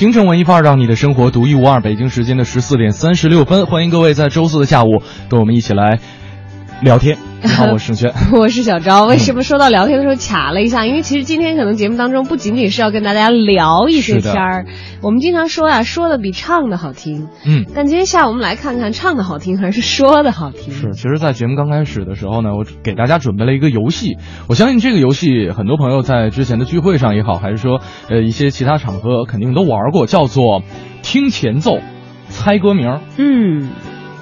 京城文艺范儿，让你的生活独一无二。北京时间的十四点三十六分，欢迎各位在周四的下午跟我们一起来聊天。你好，我是盛轩，我是小昭。为什么说到聊天的时候卡了一下？因为其实今天可能节目当中不仅仅是要跟大家聊一些天儿，我们经常说啊，说的比唱的好听。嗯，但今天下午我们来看看唱的好听还是说的好听。是，其实，在节目刚开始的时候呢，我给大家准备了一个游戏。我相信这个游戏很多朋友在之前的聚会上也好，还是说呃一些其他场合肯定都玩过，叫做听前奏，猜歌名。嗯，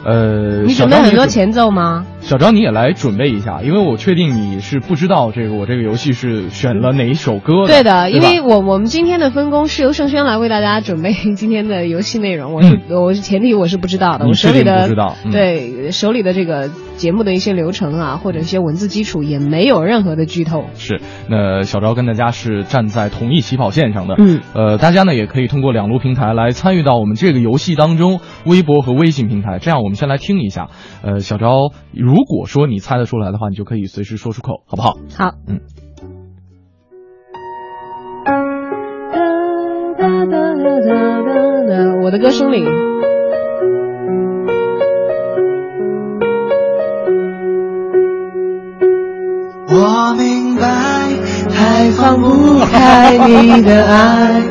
呃，你准备很多前奏吗？小张，你也来准备一下，因为我确定你是不知道这个我这个游戏是选了哪一首歌的。对的，因为我我们今天的分工是由盛轩来为大家准备今天的游戏内容，我是、嗯、我是前提我是不知道的，我手里的对手里的这个节目的一些流程啊，或者一些文字基础也没有任何的剧透。是，那小昭跟大家是站在同一起跑线上的。嗯，呃，大家呢也可以通过两路平台来参与到我们这个游戏当中，微博和微信平台。这样，我们先来听一下，呃，小昭如果说你猜得出来的话，你就可以随时说出口，好不好？好，嗯。我的歌声里，我明白，太放不开你的爱，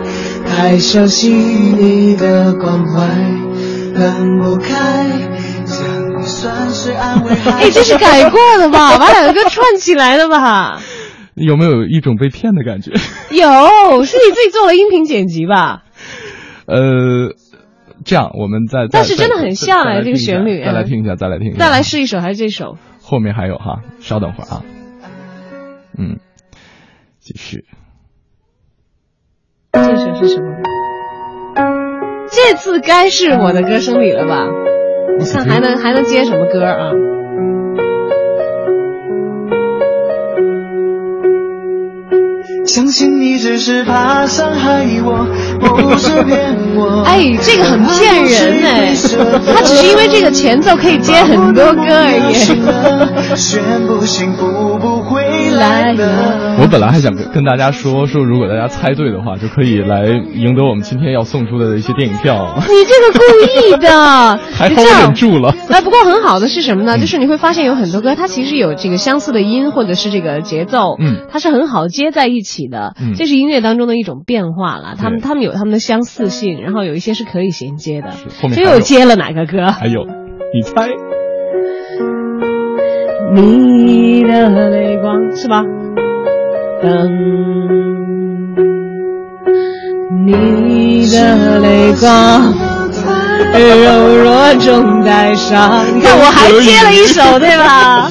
太熟悉你的关怀，分不开。哎，这是改过的吧？把两个歌串起来的吧？有没有一种被骗的感觉？有，是你自己做了音频剪辑吧？呃，这样我们再，但是真的很像哎，这个旋律。再来听一下，再来听一下，再来试一首还是这首？后面还有哈，稍等会儿啊。嗯，继续。这首是什么？这次该是我的歌声里了吧？我看还能还能接什么歌啊？相信你只是怕伤害我，不是骗我。哎，这个很骗人哎，他只是因为这个前奏可以接很多歌而已。宣布幸福不会来了。我本来还想跟跟大家说说，如果大家猜对的话，就可以来赢得我们今天要送出的一些电影票。你这个故意的，还好我忍住了。哎，不过很好的是什么呢？就是你会发现有很多歌，它其实有这个相似的音或者是这个节奏，嗯，它是很好接在一起。的，嗯，这是音乐当中的一种变化了。他们他们有他们的相似性，然后有一些是可以衔接的。后面这又接了哪个歌？还有，你猜？你的泪光是吧？等你的泪光。柔弱中带伤，你看我还接了一首，对吧？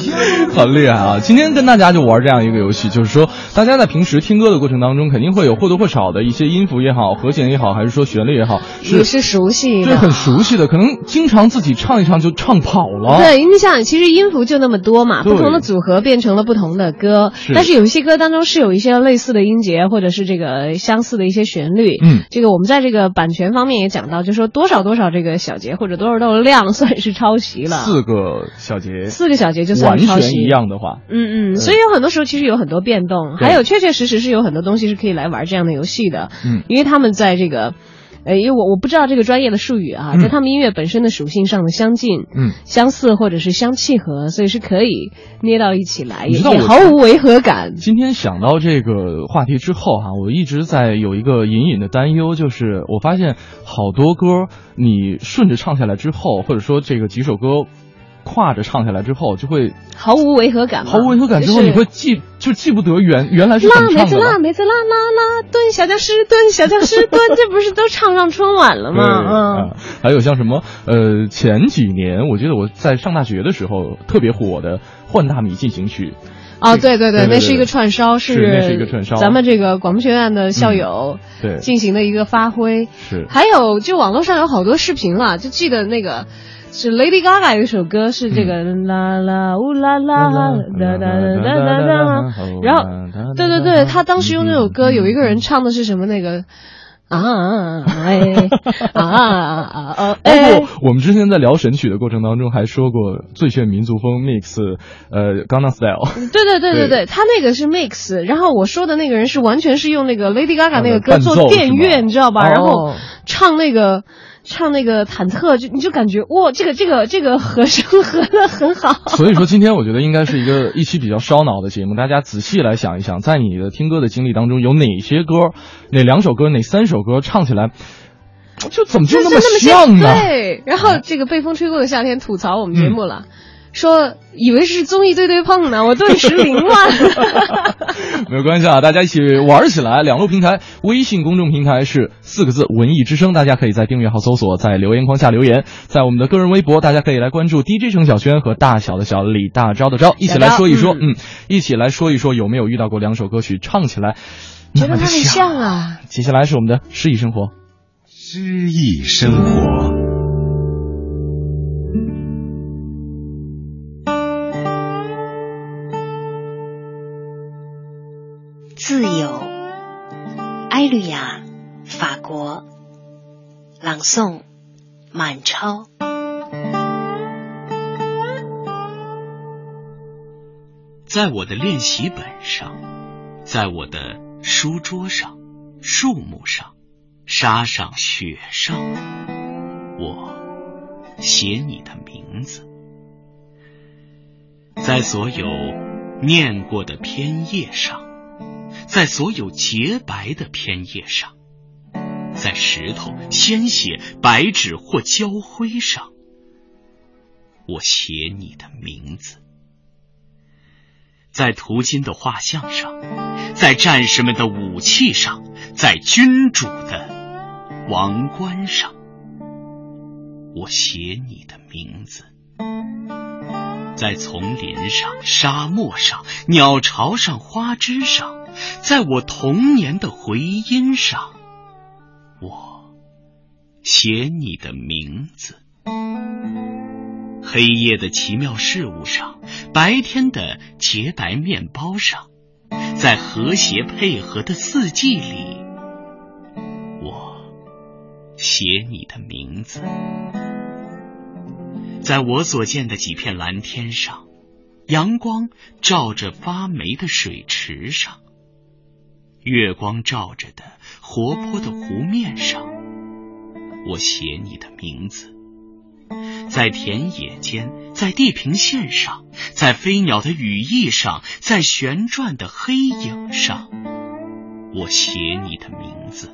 很厉害啊！今天跟大家就玩这样一个游戏，就是说，大家在平时听歌的过程当中，肯定会有或多或少的一些音符也好，和弦也好，还是说旋律也好，是是熟悉的，对，很熟悉的，可能经常自己唱一唱就唱跑了。对，你想，其实音符就那么多嘛，不同的组合变成了不同的歌，但是有一些歌当中是有一些类似的音节，或者是这个相似的一些旋律。嗯，这个我们在这个版权方面也讲到，就说多少多少这个。小节或者多少多少量算是抄袭了，四个小节，四个小节就算完全一样的话，嗯嗯，所以有很多时候其实有很多变动，还有确确实实是有很多东西是可以来玩这样的游戏的，嗯，因为他们在这个。呃，因为我我不知道这个专业的术语啊，嗯、在他们音乐本身的属性上的相近、嗯相似或者是相契合，所以是可以捏到一起来，也也毫无违和感。今天想到这个话题之后哈、啊，我一直在有一个隐隐的担忧，就是我发现好多歌你顺着唱下来之后，或者说这个几首歌。跨着唱下来之后，就会毫无违和感。毫无违和感之后，你会记就记不得原原来是怎么唱的。啦，每次啦，每次啦啦啦，蹲小僵尸，蹲小僵尸，蹲，这不是都唱上春晚了吗？嗯，还有像什么呃，前几年我记得我在上大学的时候特别火的《换大米进行曲》。哦，对对对，那是一个串烧，是那是一个串烧，咱们这个广播学院的校友对进行的一个发挥。是，还有就网络上有好多视频了，就记得那个是 Lady Gaga 有一首歌是这个啦啦呜啦啦哒哒哒哒哒哒，然后对对对，他当时用那首歌有一个人唱的是什么那个。啊哎啊啊啊！包括我们之前在聊神曲的过程当中，还说过最炫民族风 mix，呃，Gangnam Style。对对对对对，他那个是 mix，然后我说的那个人是完全是用那个 Lady Gaga 那个歌做电乐，你知道吧？然后唱那个。唱那个忐忑，就你就感觉哇，这个这个这个和声合的很好。所以说，今天我觉得应该是一个一期比较烧脑的节目。大家仔细来想一想，在你的听歌的经历当中，有哪些歌，哪两首歌，哪三首歌唱起来，就怎么就那么像呢？对。然后这个被风吹过的夏天吐槽我们节目了。说以为是综艺对对碰呢，我顿时凌乱。没有关系啊，大家一起玩起来。两路平台，微信公众平台是四个字“文艺之声”，大家可以在订阅号搜索，在留言框下留言。在我们的个人微博，大家可以来关注 DJ 程小轩和大小的小李大钊的钊，一起来说一说，嗯，一起来说一说有没有遇到过两首歌曲唱起来觉得它很像啊。接下来是我们的诗意生活，诗意生活。自由，埃吕亚，法国，朗诵，满超。在我的练习本上，在我的书桌上、树木上、沙上、雪上，我写你的名字，在所有念过的篇页上。在所有洁白的片叶上，在石头、鲜血、白纸或焦灰上，我写你的名字；在途经的画像上，在战士们的武器上，在君主的王冠上，我写你的名字；在丛林上、沙漠上、鸟巢上、花枝上。在我童年的回音上，我写你的名字；黑夜的奇妙事物上，白天的洁白面包上，在和谐配合的四季里，我写你的名字；在我所见的几片蓝天上，阳光照着发霉的水池上。月光照着的活泼的湖面上，我写你的名字；在田野间，在地平线上，在飞鸟的羽翼上，在旋转的黑影上，我写你的名字；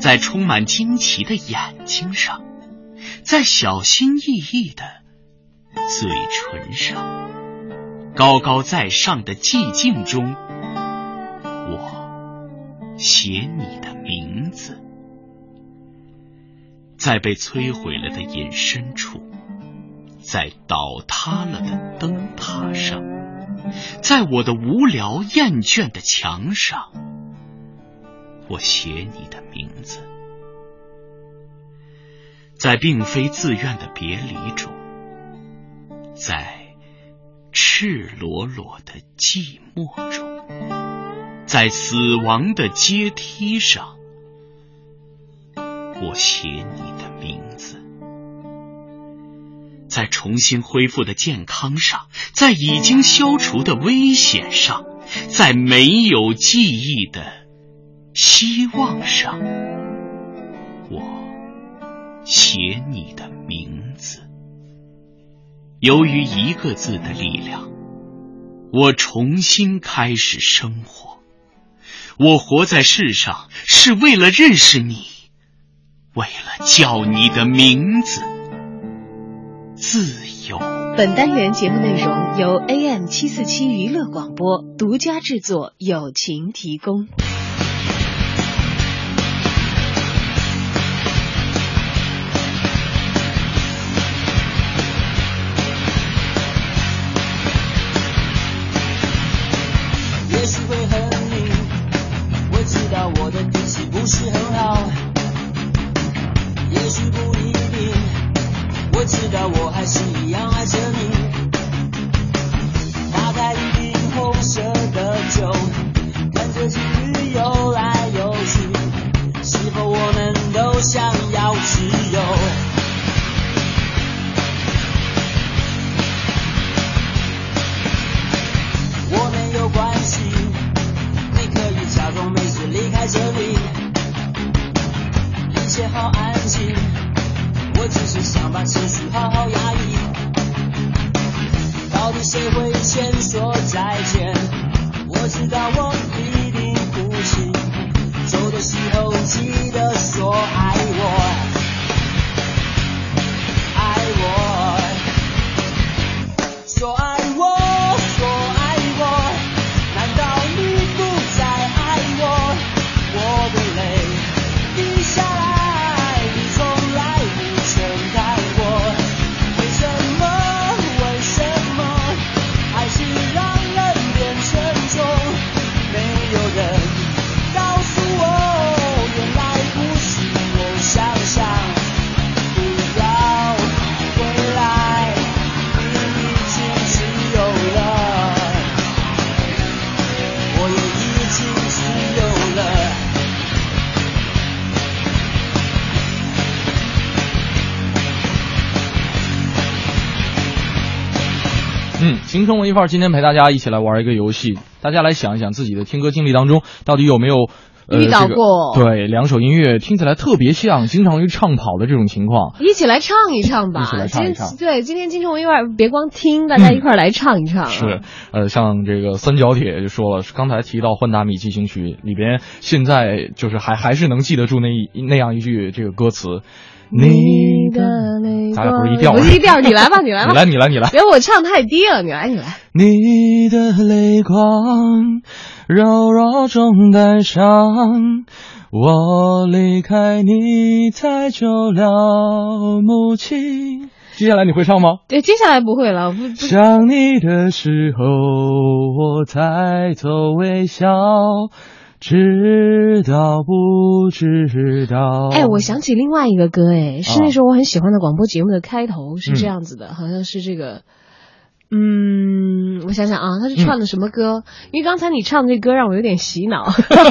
在充满惊奇的眼睛上，在小心翼翼的嘴唇上，高高在上的寂静中。写你的名字，在被摧毁了的隐身处，在倒塌了的灯塔上，在我的无聊厌倦的墙上，我写你的名字，在并非自愿的别离中，在赤裸裸的寂寞中。在死亡的阶梯上，我写你的名字；在重新恢复的健康上，在已经消除的危险上，在没有记忆的希望上，我写你的名字。由于一个字的力量，我重新开始生活。我活在世上是为了认识你，为了叫你的名字。自由。本单元节目内容由 AM 七四七娱乐广播独家制作，友情提供。嗯，京城文艺范儿今天陪大家一起来玩一个游戏，大家来想一想自己的听歌经历当中到底有没有。呃、遇到这个过对两首音乐听起来特别像，经常于唱跑的这种情况。一起来唱一唱吧！一起来唱一唱对，今天金城文一范儿别光听，大家一块儿来唱一唱、啊是，呃，像这个三角铁就说了，刚才提到《换大米进行曲》里边，现在就是还还是能记得住那一那样一句这个歌词，你的泪咱俩光不是一调。吗不是一调，你来吧，你来吧，你来，你来，你来。别我唱太低了，你来，你来。你的泪光，柔弱中带伤。我离开你太久了，母亲。接下来。你会唱吗？对，接下来。不会了，不不。想你的时候，我抬头微笑，知道不知道？哎，我想起另外一个歌，哎，是那啊时候我很喜欢的广播节目的开头，是这样子的，好像是这个。嗯，我想想啊，他是唱的什么歌？因为刚才你唱这歌让我有点洗脑，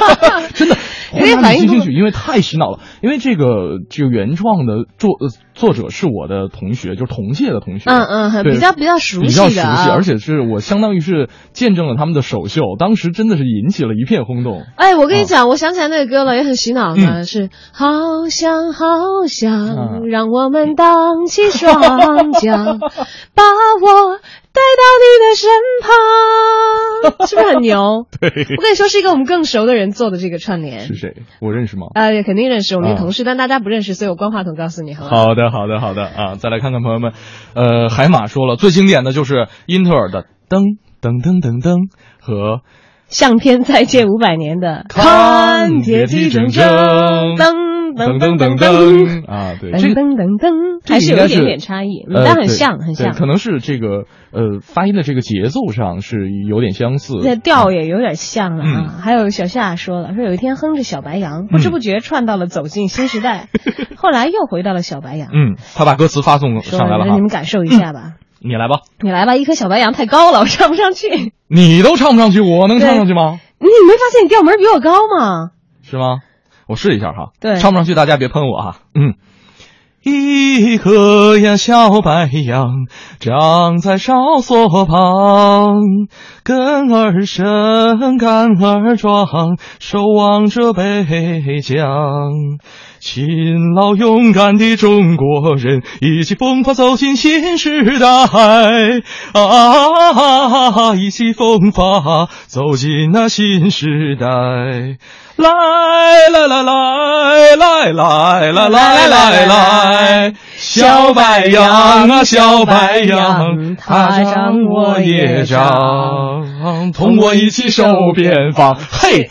真的，有点反应不进行曲，因为太洗脑了。因为这个这个原创的作呃作者是我的同学，就是同届的同学。嗯嗯，比较比较熟比较熟悉。而且是我相当于是见证了他们的首秀，当时真的是引起了一片轰动。哎，我跟你讲，我想起来那个歌了，也很洗脑的，嗯是好想好想嗯让我们荡起双桨，把我带到你的身旁，是不是很牛？对，我跟你说，是一个我们更熟的人做的这个串联是。谁？我认识吗？呃，肯定认识我们的啊同事，但大家不认识，所以我关话筒告诉你，好？好的，好的，好的啊！再来看看朋友们，呃，海马说了，最经典的就是英特尔的噔噔噔噔噔和向天再借五百年的看铁蹄铮铮噔噔噔噔噔啊，对，这噔噔噔，还是有一点点差异，但很像，很像。可能是这个呃发音的这个节奏上是有点相似，那调也有点像了啊。还有小夏说了，说有一天哼着小白杨，不知不觉串到了走进新时代，后来又回到了小白杨。嗯，他把歌词发送上来了，你们感受一下吧。你来吧，你来吧，一颗小白杨太高了，我唱不上去。你都唱不上去，我能唱上去吗？你没发现你调门比我高吗？是吗？我试一下哈，对唱不上去大家别喷我哈，嗯。一棵呀小白杨，长在哨所旁，根儿深，干儿壮，守望着北疆。勤劳勇敢的中国人，一起奋发走进新时代啊！一起奋发走进那新时代。来来来来来来来来来来，小白杨啊小白杨，它长我也长，同我一起守边防。嘿，因为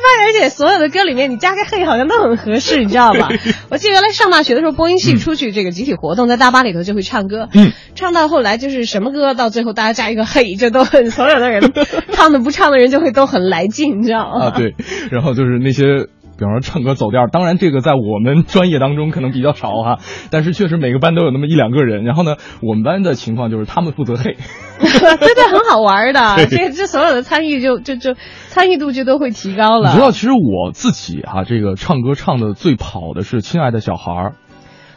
发现，而且所有的歌里面，你加个嘿好像都很合适，你知道吧？我记得原来上大学的时候，播音系出去这个集体活动，在大巴里头就会唱歌，嗯，唱到后来就是什么歌，到最后大家加一个嘿，就都很所有的人唱的不唱的人就会都很来劲，你知道吗？啊，对，然后就是那些比方说唱歌走调，当然这个在我们专业当中可能比较少哈，但是确实每个班都有那么一两个人。然后呢，我们班的情况就是他们负责黑，对对，很好玩的。这这所有的参与就就就参与度就都会提高了。你知道，其实我自己哈、这个唱歌唱的最跑的是《亲爱的小孩儿》，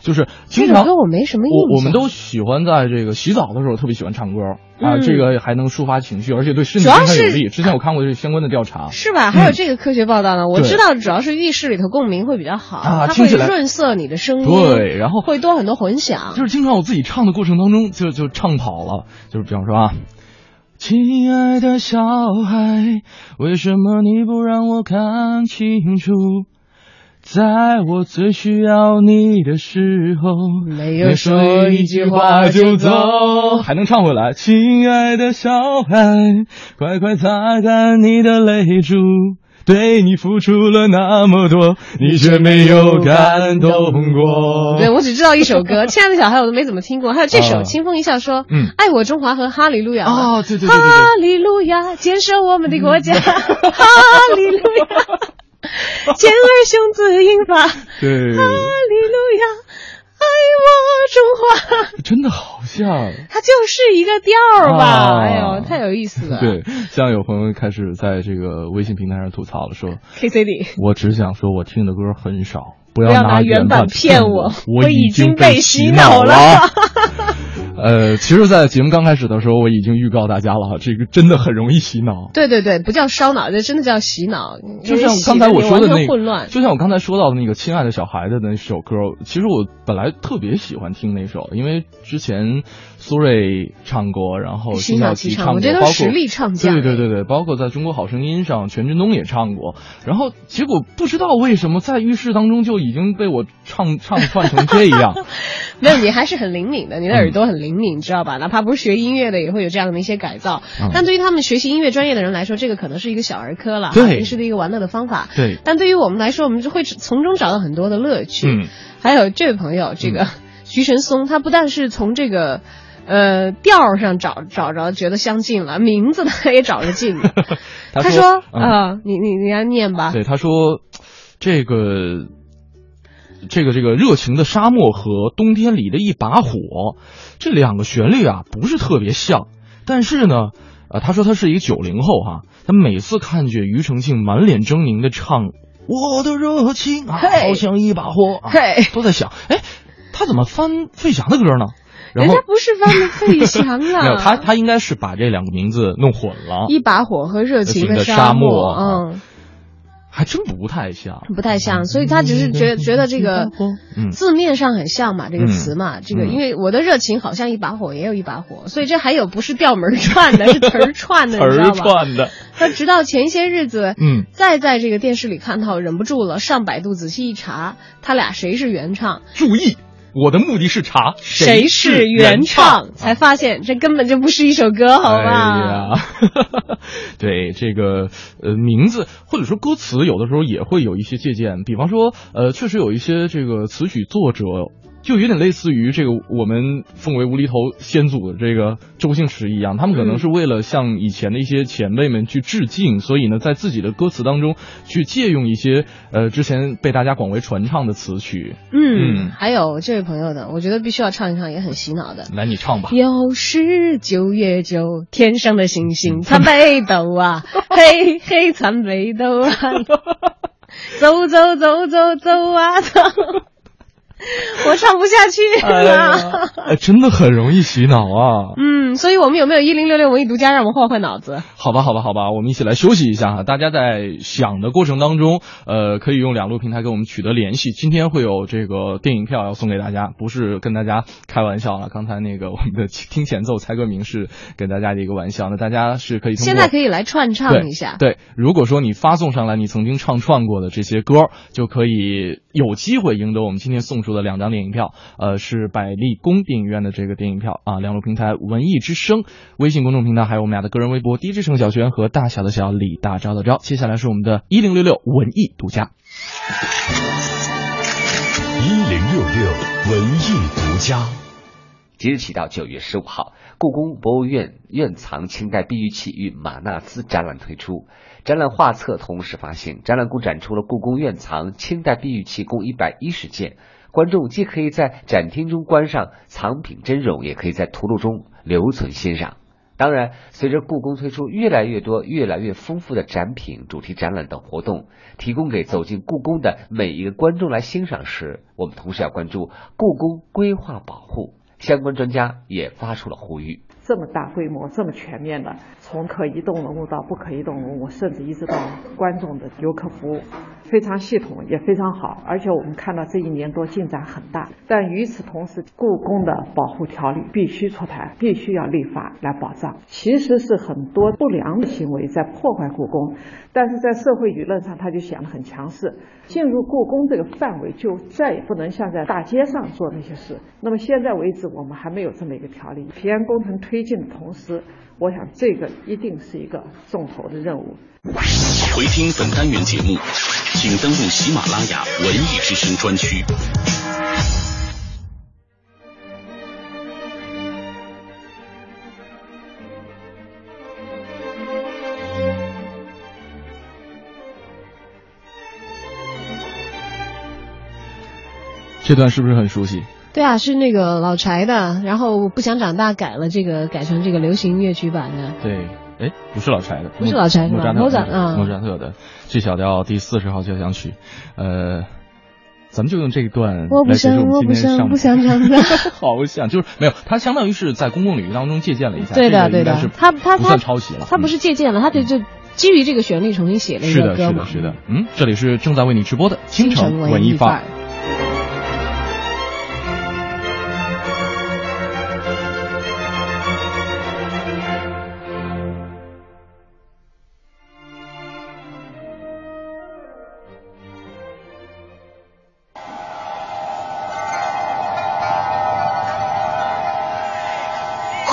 就是经常这首歌我没什么印象。我我们都喜欢在这个洗澡的时候特别喜欢唱歌啊，嗯这个还能抒发情绪，而且对身体非常有是利。之前我看过这相关的调查，是吧？还有这个科学报道呢。我知道，主要是浴室里头共鸣会比较好，它会润色你的声音，对，然后会多很多混响。就是经常我自己唱的过程当中就就唱跑了，就是比方说啊。亲爱的小孩，为什么你不让我看清楚？在我最需要你的时候，没有说一句话就走。还能唱回来。亲爱的小孩，快快擦干你的泪珠。对你付出了那么多，你却没有感动过。对，我只知道一首歌，《亲爱的小孩》我都没怎么听过。还有这首啊《清风一笑说》，嗯爱我中华和哈利路亚啊对对对对对哈利路亚，建设我们的国家，哈利路亚，健儿雄姿英发，哈，利路亚，爱我中华。真的好像。它就是一个调儿吧？啊哎呦，太有意思了。对，像有朋友开始在这个微信平台上吐槽了，说，KCD。我只想说我听的歌很少，不不要拿拿原版版骗我我，已经经被被洗脑脑了呃，其实，在节目刚开始的时候，我已经预告大家了哈，这个真的很容易洗脑。对对对，不叫烧脑，这真的叫洗脑。就像刚才我说的那个，混乱。就像我刚才说到的那个《亲爱的小孩》的那首歌，其实我本来特别喜欢听那首，因为之前苏芮唱过，然后辛晓琪唱过，我觉得实力唱将对对对对，包括在中国好声音上，全振东也唱过，然后结果不知道为什么在浴室当中就已经被我唱唱串成这样。没有，你还是很灵敏的，你的耳朵很灵敏，知道吧？哪怕不是学音乐的，也会有这样的一些改造。嗯但对于他们学习音乐专业的人来说，这个可能是一个小儿科了，对平时的一个玩乐的方法。对，但对于我们来说，我们就会从中找到很多的乐趣。嗯，还有这位朋友，这个 徐晨松，他不但是从这个。呃，调上找找着，觉得相近了，名字他也找着近了。他他说：“嗯啊、你你你来念吧。对，他说这个这个这个热情的沙漠和冬天里的一把火，这两个旋律啊不是特别像，但是呢，呃，他说他是一个九零后哈，他每次看见庾澄庆满脸狰狞的唱我的热情啊，好像一把火啊，嘿。都在想，哎，他怎么翻费翔的歌呢？人家不是翻的费翔啊，没有他，他应该是把这两个名字弄混了，一把火和热情的沙漠嗯，还真不太像。不太像，所以他只是觉觉得这个嗯字面上很像嘛，这个词嘛，这个嗯因为我的热情好像一把火，也有一把火，所以这还有不是调门串的，是词儿串的，词儿你知道吧？串的，他直到前些日子，嗯，再在这个电视里看到，忍不住了，上百度仔细一查，他俩谁是原唱，注意，我的目的是查谁是原唱，才发现这根本就不是一首歌，好哎吧？呀，对这个呃名字或者说歌词，有的时候也会有一些借鉴。比方说，呃，确实有一些这个词曲作者。就有点类似于这个我们奉为无厘头先祖的这个周星驰一样，他们可能是为了向以前的一些前辈们去致敬，所以呢，在自己的歌词当中去借用一些呃之前被大家广为传唱的词曲。嗯，嗯还有这位朋友的，我觉得必须要唱一唱，也很洗脑的。来，你唱吧。又是九月九，天上的星星参北斗啊，嘿嘿参北斗啊，走走走走走啊走，我唱不下去哎了。呀，哎真的很容易洗脑啊！嗯，所以我们有没有一零六六文艺独家，让我们换换脑子？好吧，好吧，好吧，我们一起来休息一下哈。大家在想的过程当中，呃，可以用两路平台跟我们取得联系。今天会有这个电影票要送给大家，不是跟大家开玩笑了。刚才那个我们的听前奏猜歌名是给大家的一个玩笑，那大家是可以现在可以来串唱一下。对，如果说你发送上来你曾经唱串过的这些歌，就可以有机会赢得我们今天送出的两张电影票。呃，是百丽宫电影院的这个电影票啊。两路平台文艺之声微信公众平台，还有我们俩的个人微博 DJ 盛小轩和大小的小李大招的招。接下来是我们的一零六六文艺独家。一零六六文艺独家。即日起到九月十五号，故宫博物院院藏清代碧玉器与马纳斯展览推出，展览画册同时发行。展览共展出了故宫院藏清代碧玉器共一百一十件，观众既可以在展厅中观赏藏品真容，也可以在图录中留存欣赏。当然，随着故宫推出越来越多、越来越丰富的展品、主题展览等活动，提供给走进故宫的每一个观众来欣赏时，我们同时要关注故宫规划保护。相关专家也发出了呼吁。这么大规模、这么全面的，从可移动文物到不可移动文物，甚至一直到观众的游客服务，非常系统，也非常好。而且我们看到这一年多进展很大。但与此同时，故宫的保护条例必须出台，必须要立法来保障。其实是很多不良的行为在破坏故宫，但是在社会舆论上，他就显得很强势。进入故宫这个范围，就再也不能像在大街上做那些事。那么现在为止，我们还没有这么一个条例。平安工程推进的同时，我想这个一定是一个重头的任务。回听本单元节目，请登录喜马拉雅文艺之声专区。这段是不是很熟悉？对啊，是那个老柴的，然后不想长大改了这个，改成这个流行乐曲版的。对，哎，不是老柴的，不是老柴是吧？莫扎特，莫扎特的 G 小调第四十号交响曲，呃，咱们就用这一段我不想，我不想，不想长大。好像就是没有，他相当于是在公共领域当中借鉴了一下。对的，对的，他他不算抄袭了，他不是借鉴了，他就就基于这个旋律重新写了一个歌嘛。是的，是的，是的。嗯，这里是正在为你直播的京城文艺范儿。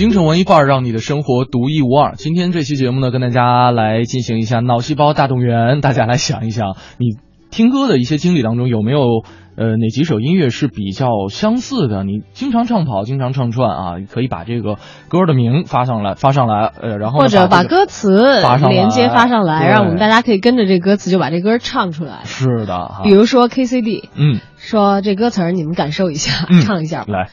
京城文艺范儿，让你的生活独一无二。今天这期节目呢，跟大家来进行一下脑细胞大动员。大家来想一想，你听歌的一些经历当中，有没有呃哪几首音乐是比较相似的？你经常唱跑，经常唱串啊，可以把这个歌的名发上来，发上来，呃，然后或者把歌词发上连接发上来，让我们大家可以跟着这歌词就把这歌唱出来。是的，比如说 KCD，嗯，说这歌词儿你们感受一下，唱一下来。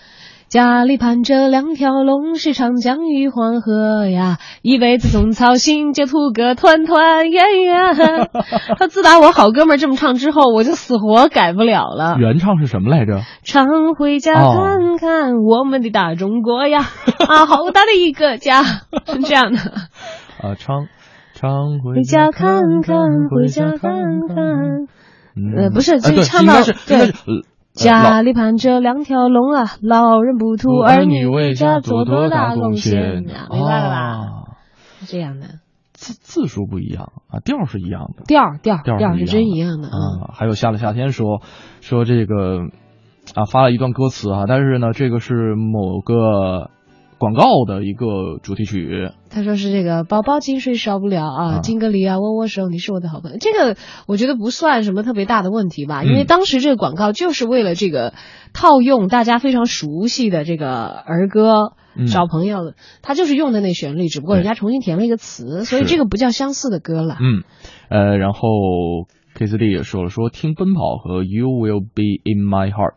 家里盘着两条龙，是长江与黄河呀，一辈子总操心，就图个团团圆圆。他自打我好哥们这么唱之后，我就死活改不了了。原唱是什么来着？常回家看看我们的大中国呀，啊，好大的一个家，是这样的。啊，常常回家看看，回家看看。呃，不是，就唱到对。家里盘着两条龙啊，老人不图儿女为家做多大贡献，明白了吧？是这样的，字字数不一样啊，调是一样的，调调调是真一样的啊。还有下了夏天说说这个啊，发了一段歌词啊，但是呢，这个是某个。广告的一个主题曲，他说是这个宝宝金水少不了啊，金格里啊，握握手，你是我的好朋友。这个我觉得不算什么特别大的问题吧，因为当时这个广告就是为了这个套用大家非常熟悉的这个儿歌找朋友，他就是用的那旋律，只不过人家重新填了一个词，所以这个不叫相似的歌了。嗯，呃，然后 K C D 也说了，说听奔跑和 You Will Be In My Heart。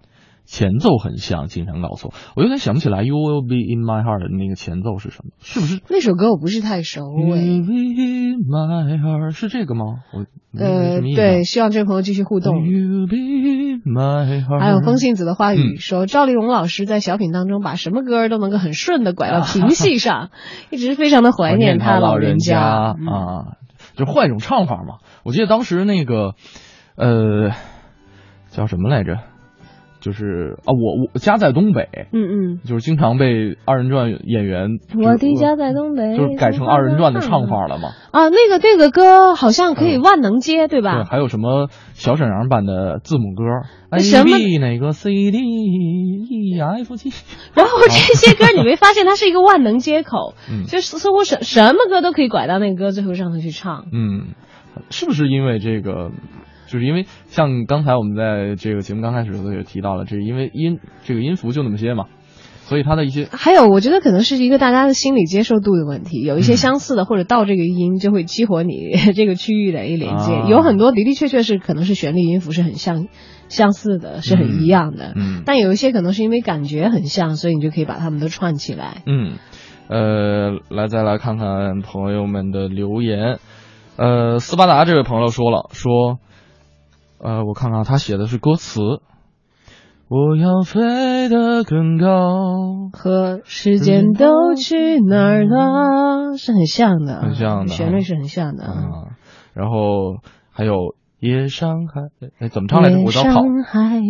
前奏很像，经常搞错我，我有点想不起来。You will be in my heart 的那个前奏是什么？是不是那首歌？我不是太熟。You will be in my heart 是这个吗？我呃，对，希望这位朋友继续互动。You be in my heart。还有风信子的话语说，赵丽蓉老师在小品当中把什么歌都能够很顺的拐到 平戏上，一直非常的怀念他老人家啊，就换一种唱法嘛。我记得当时那个呃叫什么来着？就是啊，我我家在东北，嗯嗯，就是经常被二人转演员，我的家在东北，就是改成二人转的唱法了嘛。啊，那个那个歌好像可以万能接，对吧？对，还有什么小沈阳版的字母歌什么 B 哪个 C D E F G，然后这些歌你没发现它是一个万能接口，嗯就是似乎什什么歌都可以拐到那个歌最后让它去唱。嗯，是不是因为这个？就是因为像刚才我们在这个节目刚开始的时候也提到了，这是因为音这个音符就那么些嘛，所以它的一些还有，我觉得可能是一个大家的心理接受度的问题，有一些嗯相似的或者到这个音就会激活你 这个区域的一连接，啊。有很多的的确确是可能是旋律音符是很相相似的，是很一样的，嗯。但有一些可能是因为感觉很像，所以你就可以把它们都串起来。嗯，呃，来再来看看朋友们的留言。呃，斯巴达这位朋友说了，说，呃，我看看他写的是歌词，我要飞得更高，和时间都去哪儿了？是很像的，很像的。旋律是很像的。啊，然后还有夜上海，哎，怎么唱来着？我夜要跑。上海，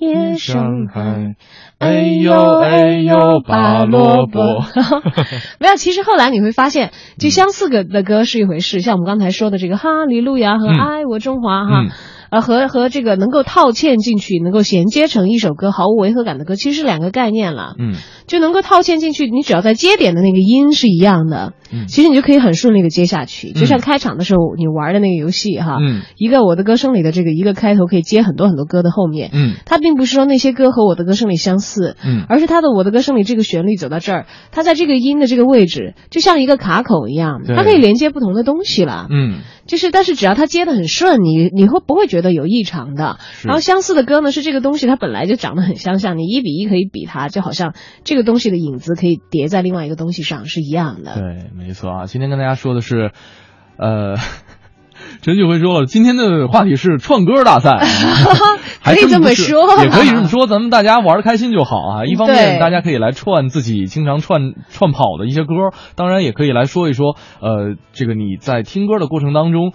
夜上海，哎呦哎呦拔萝卜。没有，其实后来你会发现，就相似个的歌是一回事，像我们刚才说的这个《哈利路亚》和嗯《爱我中华》哈。嗯，呃，和和这个能够套嵌进去，能够衔接成一首歌毫无违和感的歌，其实是两个概念了。嗯就能够套嵌进去，你只要在接点的那个音是一样的，嗯。其实你就可以很顺利的接下去。就像嗯。开场的时候你玩的那个游戏哈，嗯。一个我的歌声里的这个一个开头可以接很多很多歌的后面，嗯。它并不是说那些歌和我的歌声里相似，嗯。而是它的我的歌声里这个旋律走到这儿，它在这个音的这个位置，就像一个卡口一样，它可以连接不同的东西了。嗯，就是，但是只要它接的很顺，你你会不会觉得有异常的？然后相似的歌呢，是这个东西它本来就长得很相像，你一比一可以比它，就好像这个东西的影子可以叠在另外一个东西上是一样的。对，没错啊。今天跟大家说的是，呃，陈旭辉说了，今天的话题是串歌大赛，还可以这么说也可以这么说，咱们大家玩的开心就好啊。一方面，大家可以来串自己经常串串跑的一些歌，当然也可以来说一说，呃，这个你在听歌的过程当中。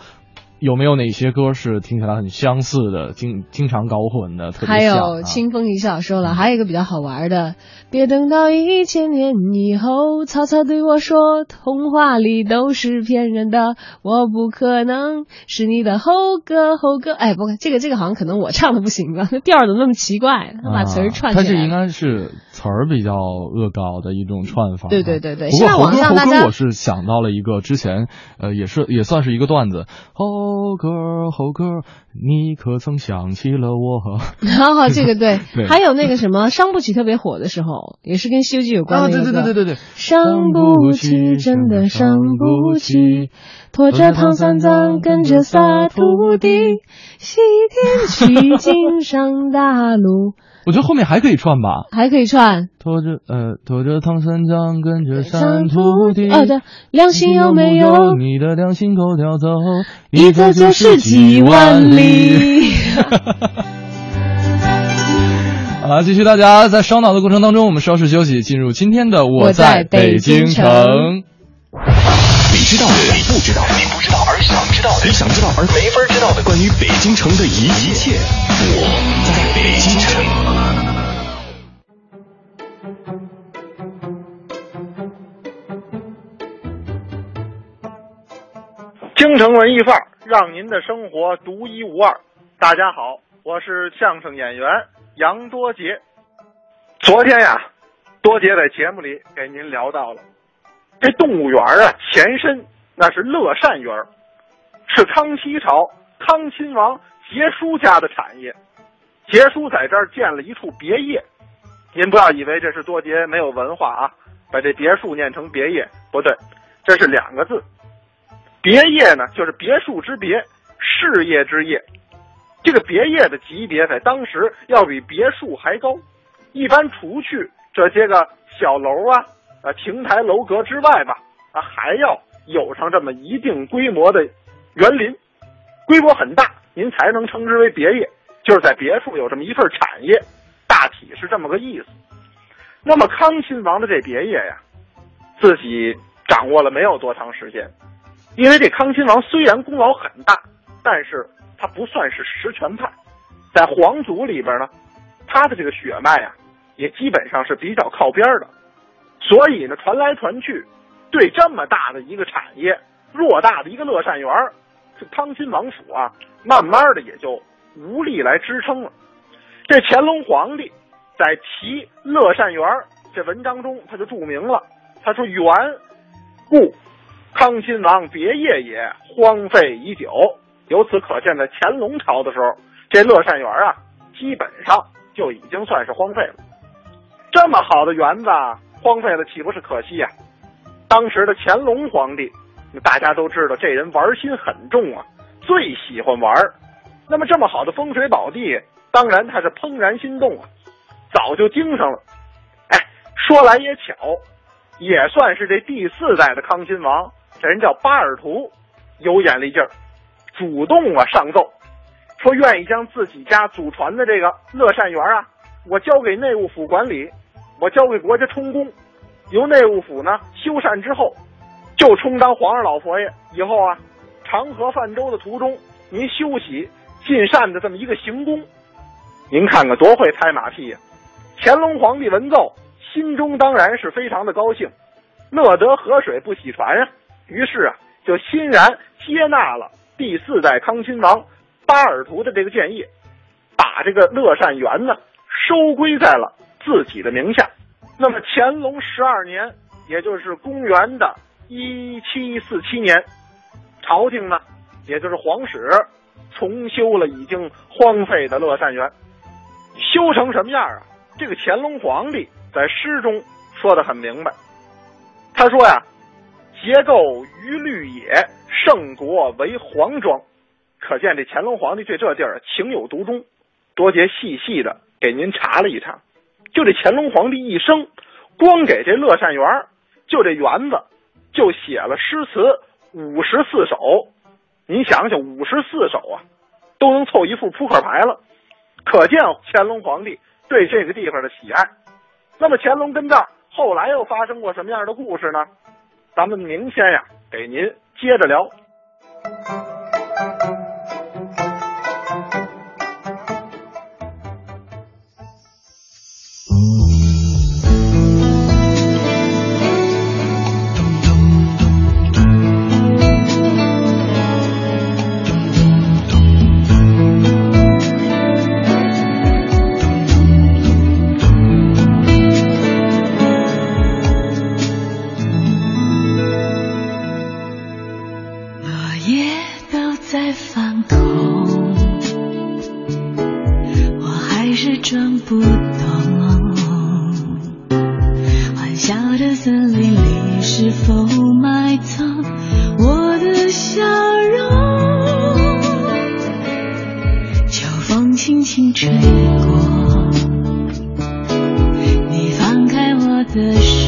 有没有哪些歌是听起来很相似的，经经常搞混的，特别还？有清风一笑说了，还有一个比较好玩的，别等到一千年以后，曹操对我说，童话里都是骗人的，我不可能是你的猴哥猴哥。哎，不，这个这个好像可能我唱的不行吧，那调儿怎么那么奇怪？他把词儿串起来了。啊它这应该是词儿比较恶搞的一种串法啊。对对对对不过猴哥猴上大家哥我是想到了一个之前呃也是也算是一个段子，猴哥猴哥，你可曾想起了我？好 好，这个对 对还有那个什么伤不起特别火的时候，也是跟《西游记》有关啊，的。对对对对对对，伤不起，真的伤不起，拖着唐三藏跟着仨徒弟，西天取经上大路，我觉得后面还可以串吧，还可以串。拖着呃拖着唐三藏跟着山徒弟，哦，对，良心有没有？你的良心够叼走，一走就是几万里。好了，继续大家在烧脑的过程当中，我们稍事休息，进入今天的我在北京城。你知道的，你不知道的，你不知道而想知道的，你想知道而没法知道的，关于北京城的一一切，我在北京城。京城文艺范儿，让您的生活独一无二。大家好，我是相声演员杨多杰。昨天呀，多杰在节目里给您聊到了，这动物园啊，前身那是乐善园，是康熙朝康亲王杰叔家的产业。杰叔在这儿建了一处别业，您不要以为这是多杰没有文化啊，把这别墅念成别业，不对，这是两个字。别业呢，就是别墅之别，事业之业。这个别业的级别在当时要比别墅还高，一般除去这些个小楼啊、啊亭台楼阁之外吧，啊还要有上这么一定规模的园林，规模很大，您才能称之为别业。就是在别处有这么一份产业，体是这么个意思。那么康亲王的这别业呀，自己掌握了没有多长时间，因为这康亲王虽然功劳很大，但是他不算是实权派，在皇族里边呢，他的这个血脉啊，也基本上是比较靠边的，所以呢，传来传去，对这么大的一个产业，偌大的一个乐善园，这康亲王府啊，慢慢的也就无力来支撑了。这乾隆皇帝在题乐善园这文章中，他就注明了，他说：“缘故康亲王别业也，荒废已久。”由此可见，在乾隆朝的时候，这乐善园啊，基本上就已经算是荒废了。这么好的园子荒废了，岂不是可惜呀、当时的乾隆皇帝，大家都知道这人玩心很重啊，最喜欢玩。那么这么好的风水宝地，当然他是怦然心动啊，早就盯上了。哎，说来也巧，也算是这第四代的康亲王，这人叫巴尔图，有眼力劲儿，主动啊上奏，说愿意将自己家祖传的这个乐善园啊，我交给内务府管理，我交给国家充公，由内务府呢修缮之后，就充当皇上老佛爷。以后啊，长河泛舟的途中，您休息进善的这么一个行宫，您看看多会拍马屁呀、乾隆皇帝闻奏，心中当然是非常的高兴，乐得河水不洗船啊。于是啊，就欣然接纳了第四代康亲王巴尔图的这个建议，把这个乐善园呢收归在了自己的名下。那么乾隆十二年，也就是公元的一七四七年，朝廷呢，也就是皇室重修了已经荒废的乐善园，修成什么样啊？这个乾隆皇帝在诗中说的很明白，他说呀：“结构于绿野，圣国为黄庄。”可见这乾隆皇帝对这地儿情有独钟。多杰细细的给您查了一查，就这乾隆皇帝一生，光给这乐善园就这园子就写了诗词五十四首。您想想，五十四首啊，都能凑一副扑克牌了。可见乾隆皇帝对这个地方的喜爱。那么乾隆跟这儿后来又发生过什么样的故事呢？咱们明天呀，给您接着聊。轻轻吹过，你放开我的手。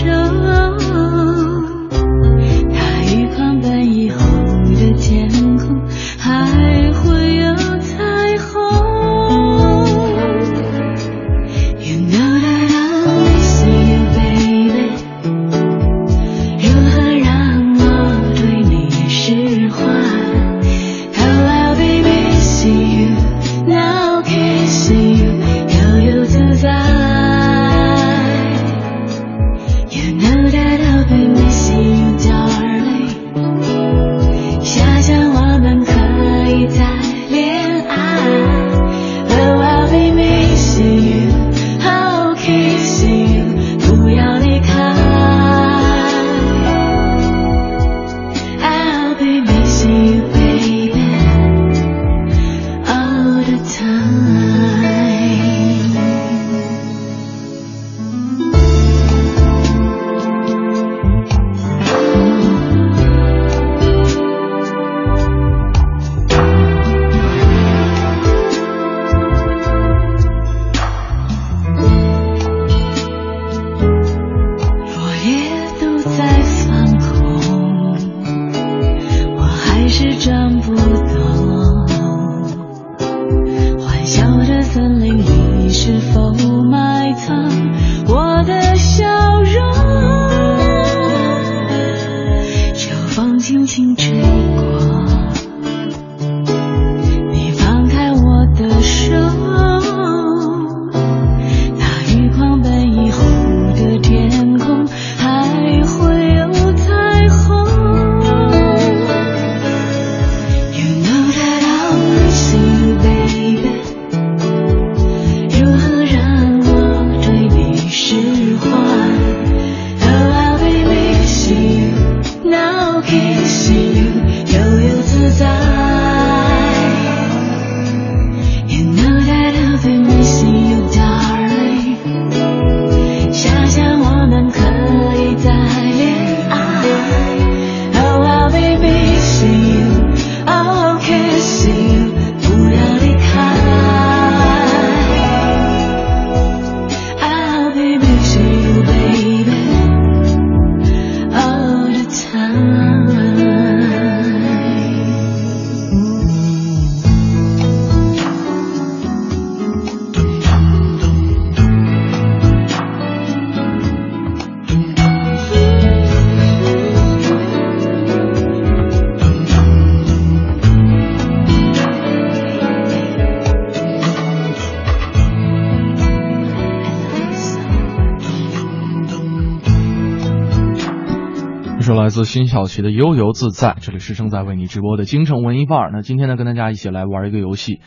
自辛晓琪的《悠游自在》，这里是正在为你直播的京城文艺范儿。那今天呢，跟大家一起来玩一个游戏，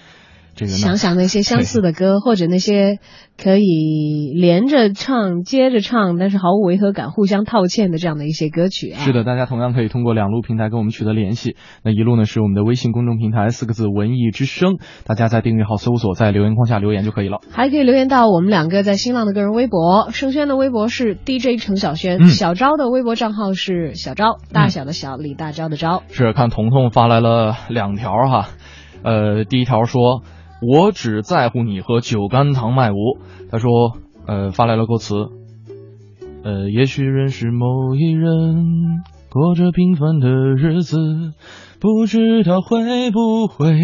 这个想想那些相似的歌，或者那些可以连着唱、接着唱，但是毫无违和感、互相套欠的这样的一些歌曲啊。是的，大家同样可以通过两路平台跟我们取得联系。那一路呢是我们的微信公众平台四个字“文艺之声”，大家在订阅号搜索，在留言框下留言就可以了。还可以留言到我们两个在新浪的个人微博，盛轩的微博是 DJ 程小轩，嗯小昭的微博账号是小昭，大小的小，李大钊的昭。是看彤彤发来了两条哈，呃，第一条说，我只在乎你和酒干倘卖无。他说，呃，发来了歌词，呃，也许认识某一人，过着平凡的日子，不知道会不会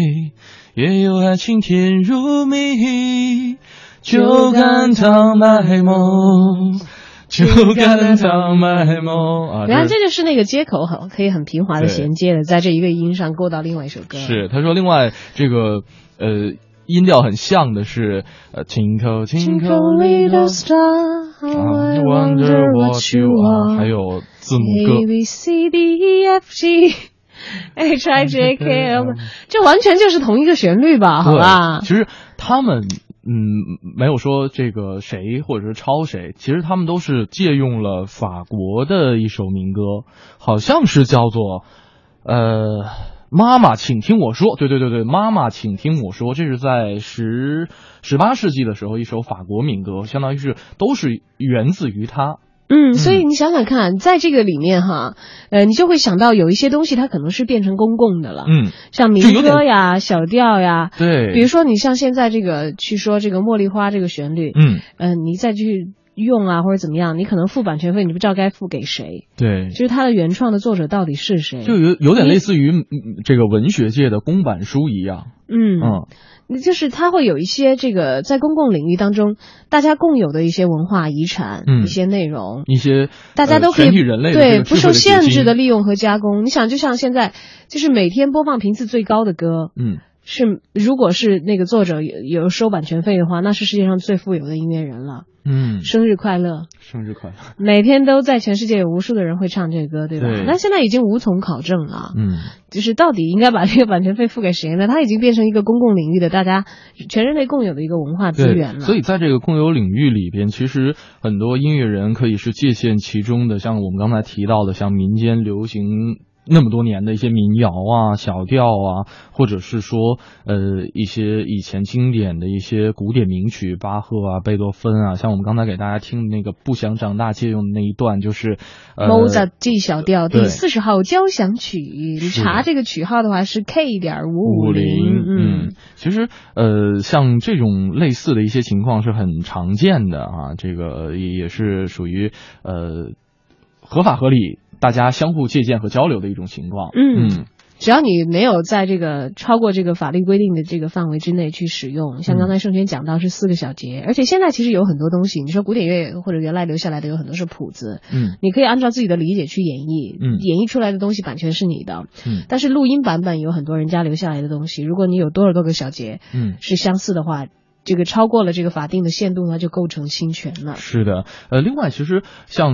也有爱情甜如蜜，酒干倘卖梦。酒干倘卖梦啊！然后这这就是那个接口很可以很平滑的衔接的，在这一个音上过到另外一首歌。是，他说另外这个呃音调很像的是呃青口青口 little star 还有字母歌，A B C D E F G H I J K L，这完全就是同一个旋律吧好吧？其实他们嗯没有说这个谁或者是抄谁其实他们都是借用了法国的一首民歌好像是叫做呃妈妈，请听我说。对对对对，妈妈，请听我说。这是在十十八世纪的时候一首法国民歌，相当于是都是源自于它。嗯，所以你想想看，在这个里面哈，呃，你就会想到有一些东西它可能是变成公共的了，嗯，像民歌呀、小调呀，对比如说你像现在这个去说这个茉莉花这个旋律，嗯，呃，你再去用啊或者怎么样，你可能付版权费，你不知道该付给谁，对，就是它的原创的作者到底是谁，就有有点类似于嗯这个文学界的公版书一样。嗯嗯，那就是它会有一些这个在公共领域当中大家共有的一些文化遗产、嗯一些内容，一些大家都可以、呃全体人类对不受限制的利用和加工。你想，就像现在就是每天播放频次最高的歌，嗯，是如果是那个作者有有收版权费的话，那是世界上最富有的音乐人了。嗯，生日快乐！生日快乐。每天都在全世界有无数的人会唱这个歌，对吧？对但现在已经无从考证了。嗯，就是到底应该把这个版权费付给谁呢？它已经变成一个公共领域的大家全人类共有的一个文化资源了。所以在这个共有领域里边，其实很多音乐人可以是界限其中的，像我们刚才提到的，像民间流行。那么多年的一些民谣啊、小调啊，或者是说呃一些以前经典的一些古典名曲，巴赫啊、贝多芬啊，像我们刚才给大家听的那个《不想长大》借用的那一段，就是呃 Mozart G 小调第对四十号交响曲，你查这个曲号的话是 K 点五五零，嗯，其实呃，像这种类似的一些情况是很常见的啊，这个也也是属于呃合法合理，大家相互借鉴和交流的一种情况。嗯。嗯。只要你没有在这个超过这个法律规定的这个范围之内去使用，像刚才盛轩讲到是四个小节，而且现在其实有很多东西，你说古典乐或者原来留下来的有很多是谱子，嗯。你可以按照自己的理解去演绎，嗯。演绎出来的东西版权是你的，嗯。但是录音版本有很多人家留下来的东西，如果你有多少多个小节嗯。是相似的话，这个超过了这个法定的限度呢，就构成侵权了。是的，呃，另外，其实像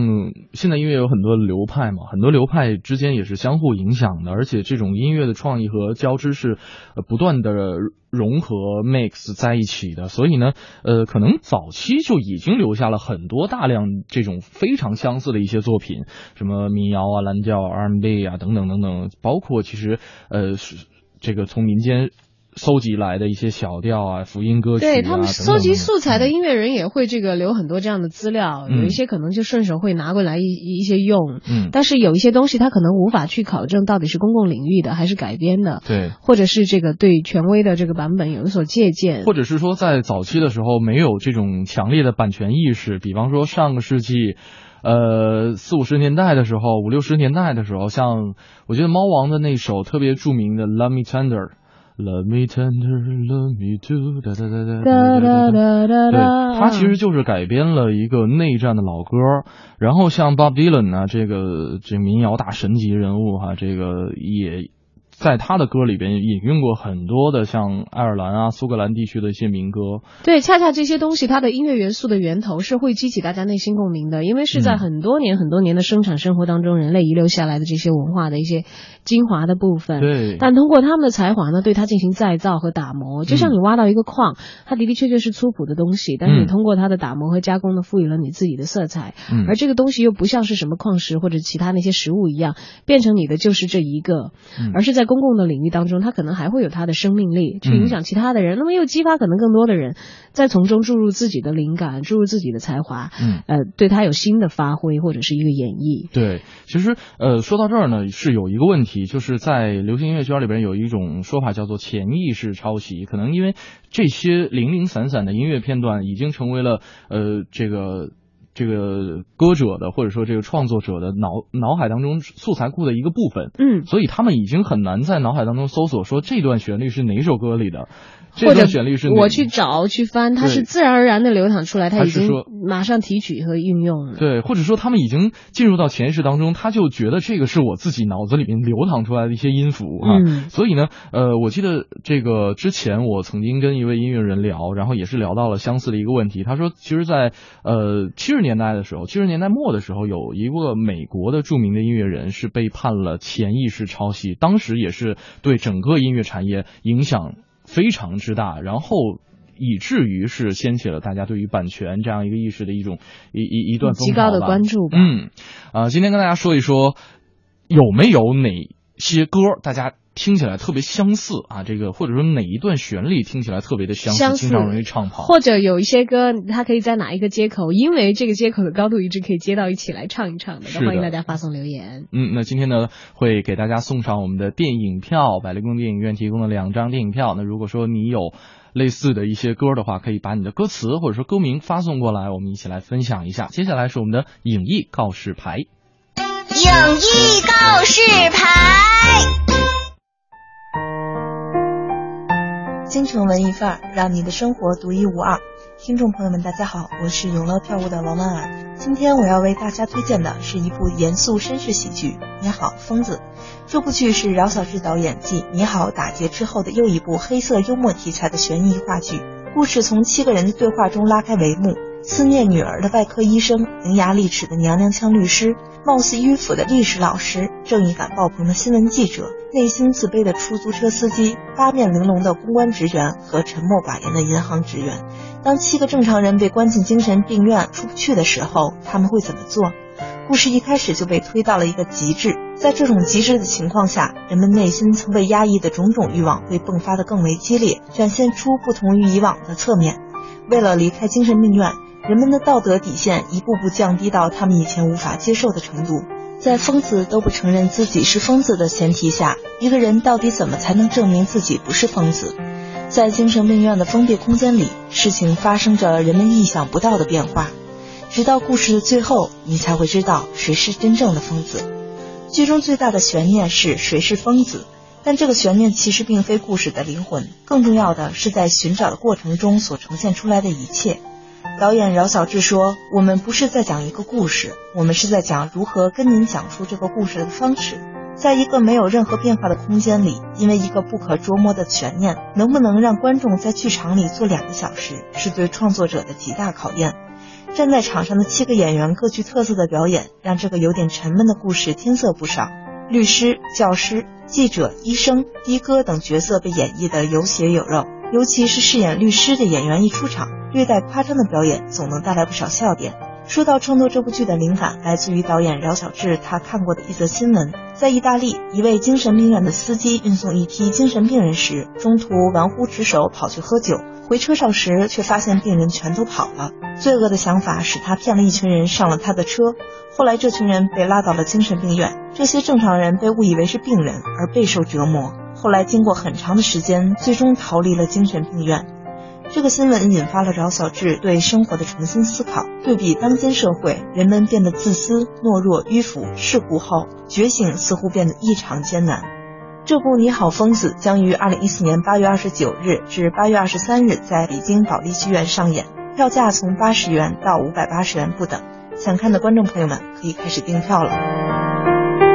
现在音乐有很多流派嘛，很多流派之间也是相互影响的，而且这种音乐的创意和交织是不断的融合 mix 在一起的，所以呢，呃，可能早期就已经留下了很多大量这种非常相似的一些作品，什么民谣啊、蓝调、R&B 啊等等等等，包括其实呃是这个从民间。搜集来的一些小调啊、福音歌曲啊，对他们搜集素材的音乐人也会这个留很多这样的资料，嗯。有一些可能就顺手会拿过来一一些用，嗯，但是有一些东西他可能无法去考证到底是公共领域的还是改编的，对。或者是这个对权威的这个版本有所借鉴，或者是说在早期的时候没有这种强烈的版权意识，比方说上个世纪，呃四五十年代的时候，五六十年代的时候，像我觉得猫王的那首特别著名的《Love Me Tender》。Love me tender, love me too，哒哒哒哒哒哒哒哒。对，他其实就是改编了一个内战的老歌。然后像 Bob Dylan 呢，这个这民谣大神级人物哈，这个也在他的歌里边引用过很多的像爱尔兰啊、苏格兰地区的一些民歌。对，恰恰这些东西，它的音乐元素的源头是会激起大家内心共鸣的，因为是在嗯很多年、很多年的生产生活当中，人类遗留下来的这些文化的一些精华的部分。对但通过他们的才华呢，对它进行再造和打磨，就像你挖到一个矿，它的的确确是粗朴的东西，但是你嗯通过它的打磨和加工呢，赋予了你自己的色彩。嗯而这个东西又不像是什么矿石或者其他那些食物一样，变成你的就是这一个，嗯而是在公共的领域当中，它可能还会有它的生命力，去嗯影响其他的人，那么又激发可能更多的人再从中注入自己的灵感，注入自己的才华，嗯呃，对他有新的发挥或者是一个演绎。对，其实呃，说到这儿呢，是有一个问题，就是在流行音乐圈里边有一种说法叫做潜意识抄袭，可能因为这些零零散散的音乐片段已经成为了呃这个。这个歌者的或者说这个创作者的脑脑海当中素材库的一个部分，嗯，所以他们已经很难在脑海当中搜索说这段旋律是哪首歌里的，这段旋律是哪我去找去翻，它是自然而然的流淌出来，它已经马上提取和运用了。对，或者说他们已经进入到潜意识当中，他就觉得这个是我自己脑子里面流淌出来的一些音符哈、嗯所以呢，呃，我记得这个之前我曾经跟一位音乐人聊，然后也是聊到了相似的一个问题。他说，其实在，呃七十年代的时候，七十年代末的时候，有一个美国的著名的音乐人是被判了潜意识抄袭，当时也是对整个音乐产业影响非常之大，然后。以至于是掀起了大家对于版权这样一个意识的一种一一一段风极高的关注吧嗯，啊、今天跟大家说一说，有没有哪些歌大家听起来特别相似啊？这个或者说哪一段旋律听起来特别的相似，相似经常容易唱跑。或者有一些歌，它可以在哪一个接口，因为这个接口的高度一致，可以接到一起来唱一唱的。的欢迎大家发送留言。嗯，那今天呢会给大家送上我们的电影票，百丽宫电影院提供的两张电影票。那如果说你有类似的一些歌的话，可以把你的歌词或者说歌名发送过来，我们一起来分享一下。接下来是我们的影艺告示牌。影艺告示牌。京城文艺范儿，让你的生活独一无二。听众朋友们，大家好，我是永乐票务的王婉儿。今天我要为大家推荐的是一部严肃绅士喜剧《你好，疯子》。这部剧是饶晓志导演继《你好，打劫》之后的又一部黑色幽默题材的悬疑话剧。故事从七个人的对话中拉开帷幕。思念女儿的外科医生，伶牙俐齿的娘娘腔律师，貌似迂腐的历史老师，正义感爆棚的新闻记者，内心自卑的出租车司机，八面玲珑的公关职员和沉默寡言的银行职员。当七个正常人被关进精神病院出不去的时候，他们会怎么做？故事一开始就被推到了一个极致，在这种极致的情况下，人们内心曾被压抑的种种欲望会迸发得更为激烈，展现出不同于以往的侧面。为了离开精神病院，人们的道德底线一步步降低到他们以前无法接受的程度。在疯子都不承认自己是疯子的前提下，一个人到底怎么才能证明自己不是疯子？在精神病院的封闭空间里，事情发生着人们意想不到的变化。直到故事的最后，你才会知道谁是真正的疯子。剧中最大的悬念是谁是疯子，但这个悬念其实并非故事的灵魂，更重要的是在寻找的过程中所呈现出来的一切。导演饶晓志说：“我们不是在讲一个故事，我们是在讲如何跟您讲述这个故事的方式。在一个没有任何变化的空间里，因为一个不可捉摸的悬念，能不能让观众在剧场里坐两个小时，是对创作者的极大考验。站在场上的七个演员各具特色的表演，让这个有点沉闷的故事添色不少。律师、教师、记者、医生、的哥等角色被演绎得有血有肉，尤其是饰演律师的演员一出场，略带夸张的表演总能带来不少笑点。说到创作这部剧的灵感，来自于导演饶晓志他看过的一则新闻：在意大利，一位精神病院的司机运送一批精神病人时，中途玩忽职守，跑去喝酒。回车上时，却发现病人全都跑了。罪恶的想法使他骗了一群人上了他的车。后来，这群人被拉到了精神病院，这些正常人被误以为是病人而备受折磨。后来，经过很长的时间，最终逃离了精神病院。这个新闻引发了饶晓志对生活的重新思考。对比当今社会，人们变得自私、懦弱、迂腐、世故后，觉醒似乎变得异常艰难。这部《你好，疯子》将于二零一四年八月二十九日至八月二十三日在北京保利剧院上演，票价从八十元到五百八十元不等。想看的观众朋友们可以开始订票了。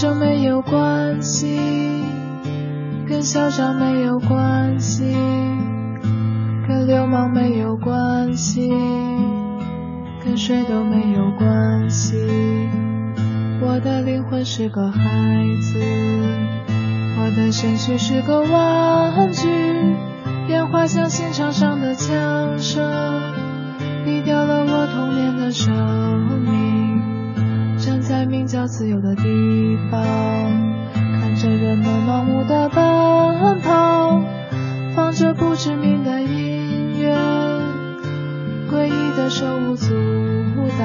生没有关系，跟校长没有关系，跟流氓没有关系，跟谁都没有关系。我的灵魂是个孩子，我的身躯是个玩具，烟花像心场上的枪声，毙掉了我童年的生命。名叫自由的地方，看着人们盲目的奔跑，放着不知名的音乐，诡异的手舞足蹈。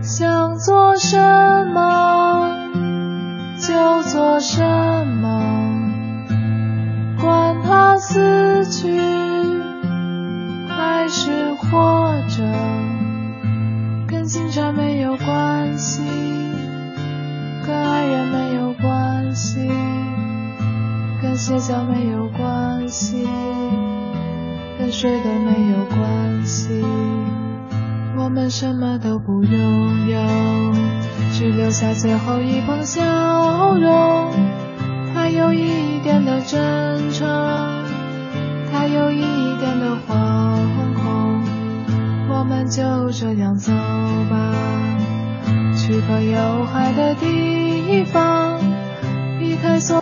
想做什么就做什么，管他死去跟邪教没有关系，跟谁都没有关系。我们什么都不拥有，只留下最后一捧笑容。它有一点的真诚，它有一点的惶恐。我们就这样走吧，去个有海的地方，离开所。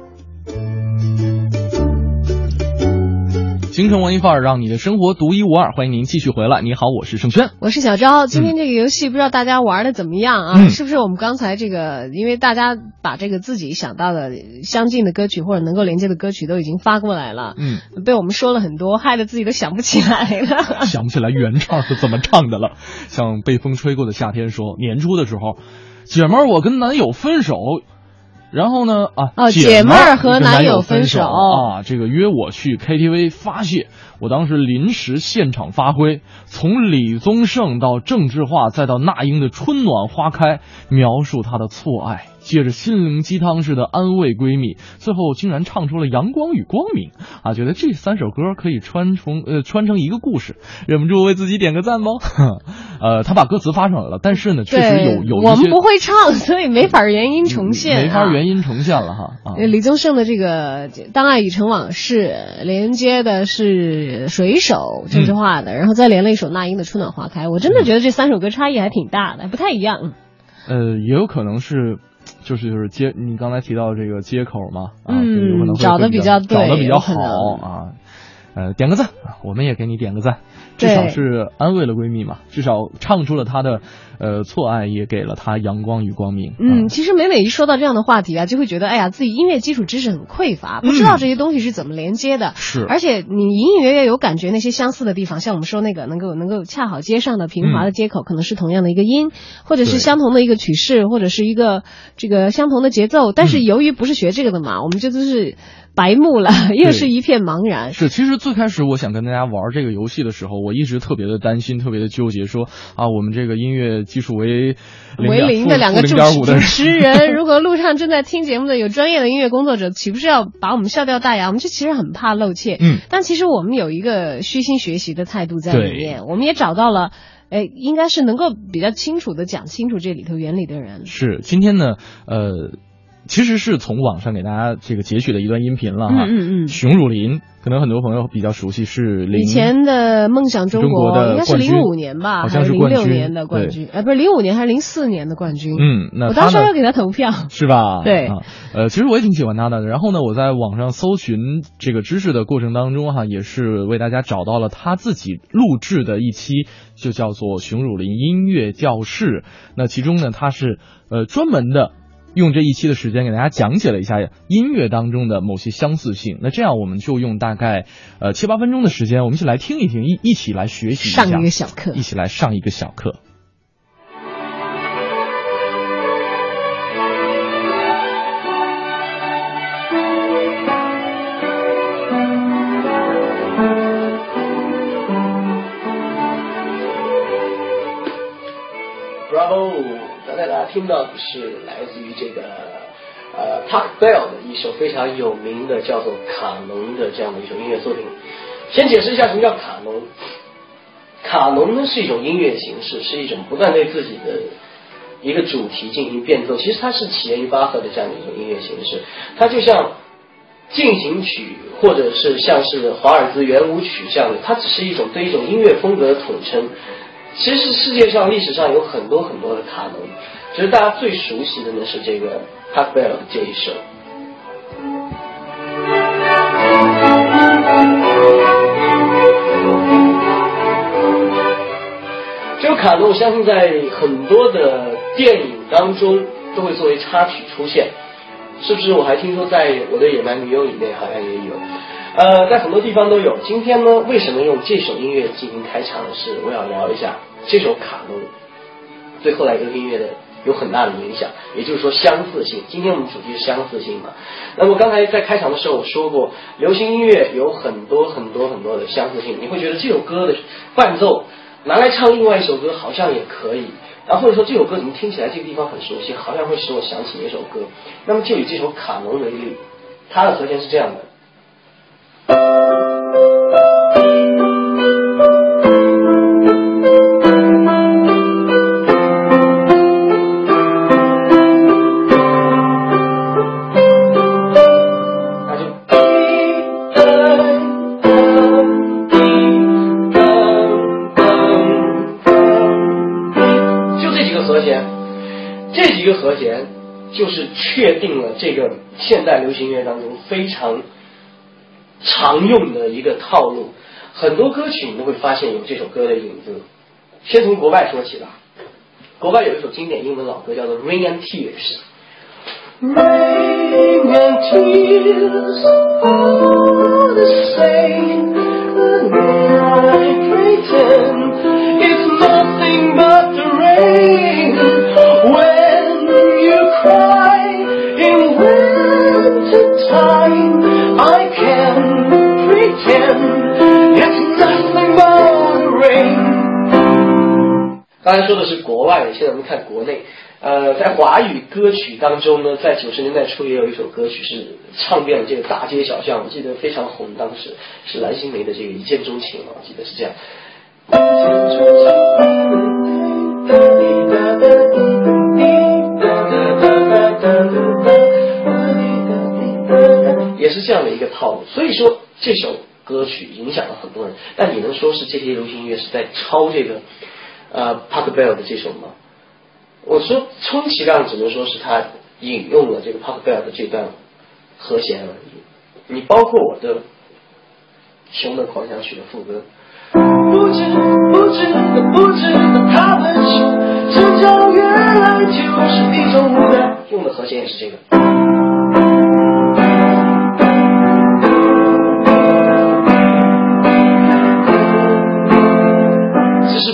京城文艺范儿，让你的生活独一无二。欢迎您继续回来。你好，我是盛轩，我是小昭。今天这个游戏不知道大家玩的怎么样啊？嗯是不是我们刚才这个，因为大家把这个自己想到的相近的歌曲或者能够连接的歌曲都已经发过来了，嗯，被我们说了很多，害得自己都想不起来了。想不起来原唱是怎么唱的了。像被风吹过的夏天说，年初的时候，姐们儿我跟男友分手。然后呢？啊，哦姐姐妹儿和男男友分分手啊，这个约我去 KTV 发泄，我当时临时现场发挥，从李宗盛到郑智化，再到那英的《春暖花开》，描述他的错爱，借着心灵鸡汤似的安慰闺蜜，最后竟然唱出了阳光与光明啊！觉得这三首歌可以穿成呃穿成一个故事，忍不住为自己点个赞吗？呃，他把歌词发上来了，但是呢，确实有，有我们不会唱，所以没法原音重现、啊，没法原音重现了哈李宗盛的这个《当爱已成往事》连接的是水手郑智化的，然后再连了一首那英的《春暖花开》。我真的觉得这三首歌差异还挺大的，不太一样。呃，也有可能是，就是就是接你刚才提到这个接口嘛，啊，嗯有可能会找的比比较对找的比较好啊。呃，点个赞，我们也给你点个赞，至少是安慰了闺蜜嘛，至少唱出了她的呃错爱，也给了她阳光与光明。嗯，其实每每一说到这样的话题啊，就会觉得哎呀，自己音乐基础知识很匮乏，不知道这些东西是怎么连接的。嗯是而且你隐隐约约有感觉那些相似的地方，像我们说那个能够能够恰好接上的平滑的接口，可能是同样的一个音，或者是相同的一个曲式，或者是一个这个相同的节奏。但是嗯由于不是学这个的嘛，我们就都是白目了，又是一片茫然。是，其实最开始我想跟大家玩这个游戏的时候，我一直特别的担心，特别的纠结，说啊，我们这个音乐基础为为零的两个主零点五的主 持人，如果路上正在听节目的有专业的音乐工作者，岂不是要把我们笑掉大牙？我们就其实很怕露怯。嗯，但其实我们有一个虚心学习的态度在里面，我们也找到了，哎，应该是能够比较清楚的讲清楚这里头原理的人。是今天呢，呃，其实是从网上给大家这个截取的一段音频了哈。嗯嗯嗯熊汝霖，可能很多朋友比较熟悉，是以前的梦想中中国的应该是零五年吧，好像是零六年的冠军，哎，不是零五年还是零四年的冠军。嗯那我当时要给他投票。是吧？对啊，呃，其实我也挺喜欢他的。然后呢，我在网上搜寻这个知识的过程当中哈，也是为大家找到了他自己录制的一期，就叫做《熊汝霖音乐教室》。那其中呢，他是呃专门的。用这一期的时间给大家讲解了一下音乐当中的某些相似性。那这样我们就用大概呃七八分钟的时间，我们一起来听一听，一一起来学习一下，上一个小课一起来上一个小课。是来自于这个呃 Park Bell 的一首非常有名的叫做《卡农》的这样的一首音乐作品。先解释一下什么叫卡农。卡农呢是一种音乐形式，是一种不断对自己的一个主题进行变奏。其实它是起源于巴赫的这样的一种音乐形式，它就像进行曲或者是像是华尔兹圆舞曲这样的，它只是一种对一种音乐风格的统称。其实世界上历史上有很多很多的卡农，其实大家最熟悉的呢是这个 p a k b e l l 的这一首。这首卡农，我相信在很多的电影当中都会作为插曲出现，是不是？我还听说在我的野蛮女友里面好像也有，呃，在很多地方都有。今天呢，为什么用这首音乐进行开场呢？是我要聊一下这首卡农对后来一个音乐的有很大的影响，也就是说相似性。今天我们主题是相似性嘛。那么刚才在开场的时候我说过，流行音乐有很多很多很多的相似性，你会觉得这首歌的伴奏。拿来唱另外一首歌好像也可以，然后或者说这首歌怎么听起来这个地方很熟悉，好像会使我想起一首歌。那么就以这首卡农为例，它的和弦是这样的。这几个和弦就是确定了这个现代流行音乐当中非常常用的一个套路，很多歌曲你都会发现有这首歌的影子。先从国外说起吧，国外有一首经典英文老歌叫做《Rain and Tears》。Rain and tears are the same, 刚才说的是国外的，现在我们看国内。呃，在华语歌曲当中呢，在九十年代初也有一首歌曲是唱遍了这个大街小巷，我记得非常红，当时是蓝心湄的这个《一见钟情》我记得是这样。也是这样的一个套路，所以说这首歌曲影响了很多人。但你能说是这些流行音乐是在抄这个呃 Park Bell 的这首吗？我说充其量只能说是他引用了这个 Park Bell 的这段和弦而已。你包括我的《熊的狂想曲》的副歌。不知不知不知的他们说，成长原来就是一种无奈。用的和弦也是这个。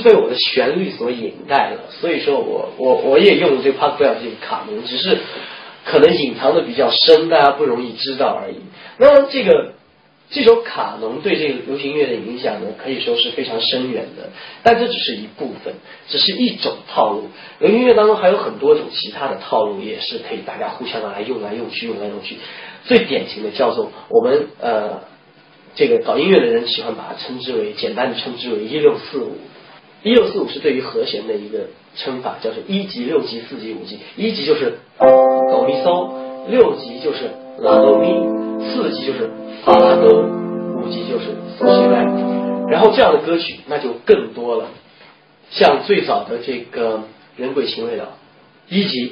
被我的旋律所引带了，所以说我我我也用这个 Park Bell 这个卡农，只是可能隐藏的比较深，大家不容易知道而已。那这个这首卡农对这个流行乐的影响呢，可以说是非常深远的，但这只是一部分，只是一种套路。流行乐当中还有很多种其他的套路，也是可以大家互相拿来用来用去，用来用去。最典型的叫做我们呃这个搞音乐的人喜欢把它称之为简单的称之为一六四五。一六四五是对于和弦的一个称法，叫做一级、六级、四级、五级。一级就是哆咪嗦，六级就是拉哆咪，四级就是发拉哆，五级就是嗦西来。然后这样的歌曲那就更多了，像最早的这个人鬼情未了，一级，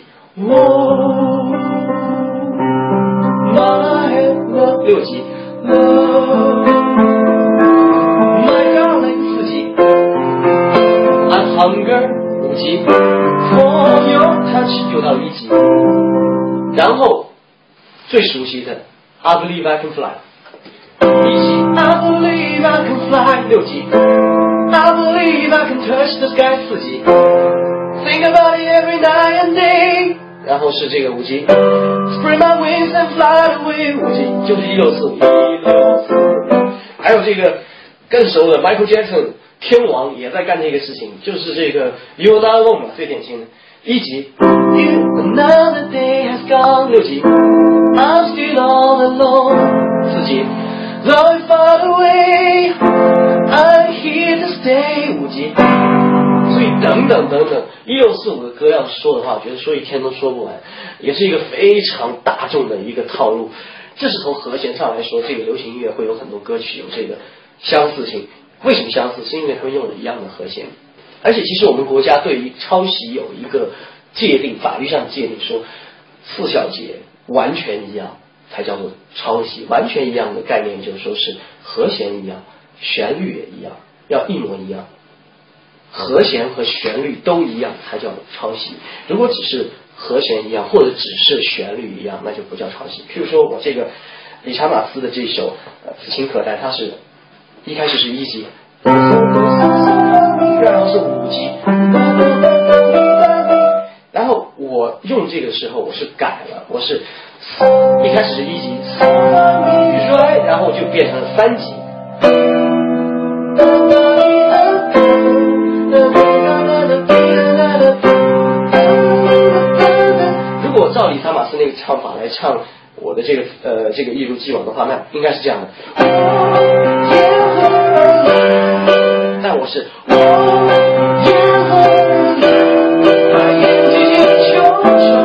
六级。Hunger 五级，For Your Touch 就到一级，然后最熟悉的 I Believe I Can Fly 一级，I Believe I Can Fly 六级，I Believe I Can Touch the Sky 四级，Think about it every night and day，然后是这个五级，Spread my wings and fly away 五级，就是一六四五一六四五，还有这个更熟的 Michael Jackson。天王也在干这个事情，就是这个 You Not Alone 嘛，最典型的。一级，You，Another day has gone，六级，I'm still all alone，四级，Though far away，I'm here to stay，五级。所以等等等等，一六四五的歌要说的话，我觉得说一天都说不完，也是一个非常大众的一个套路。这是从和弦上来说，这个流行音乐会有很多歌曲有这个相似性。为什么相似？是因为他们用了一样的和弦。而且，其实我们国家对于抄袭有一个界定，法律上界定说，四小节完全一样才叫做抄袭。完全一样的概念就是说是和弦一样，旋律也一样，要一模一样。和弦和旋律都一样才叫抄袭。如果只是和弦一样，或者只是旋律一样，那就不叫抄袭。譬如说我这个理查马斯的这首呃《此情可待》，它是一开始是一级，然后是五级，然后我用这个时候我是改了，我是一开始是一级，然后就变成了三级。如果照理查马斯那个唱法来唱我的这个呃这个一如既往的话，那应该是这样的。但我是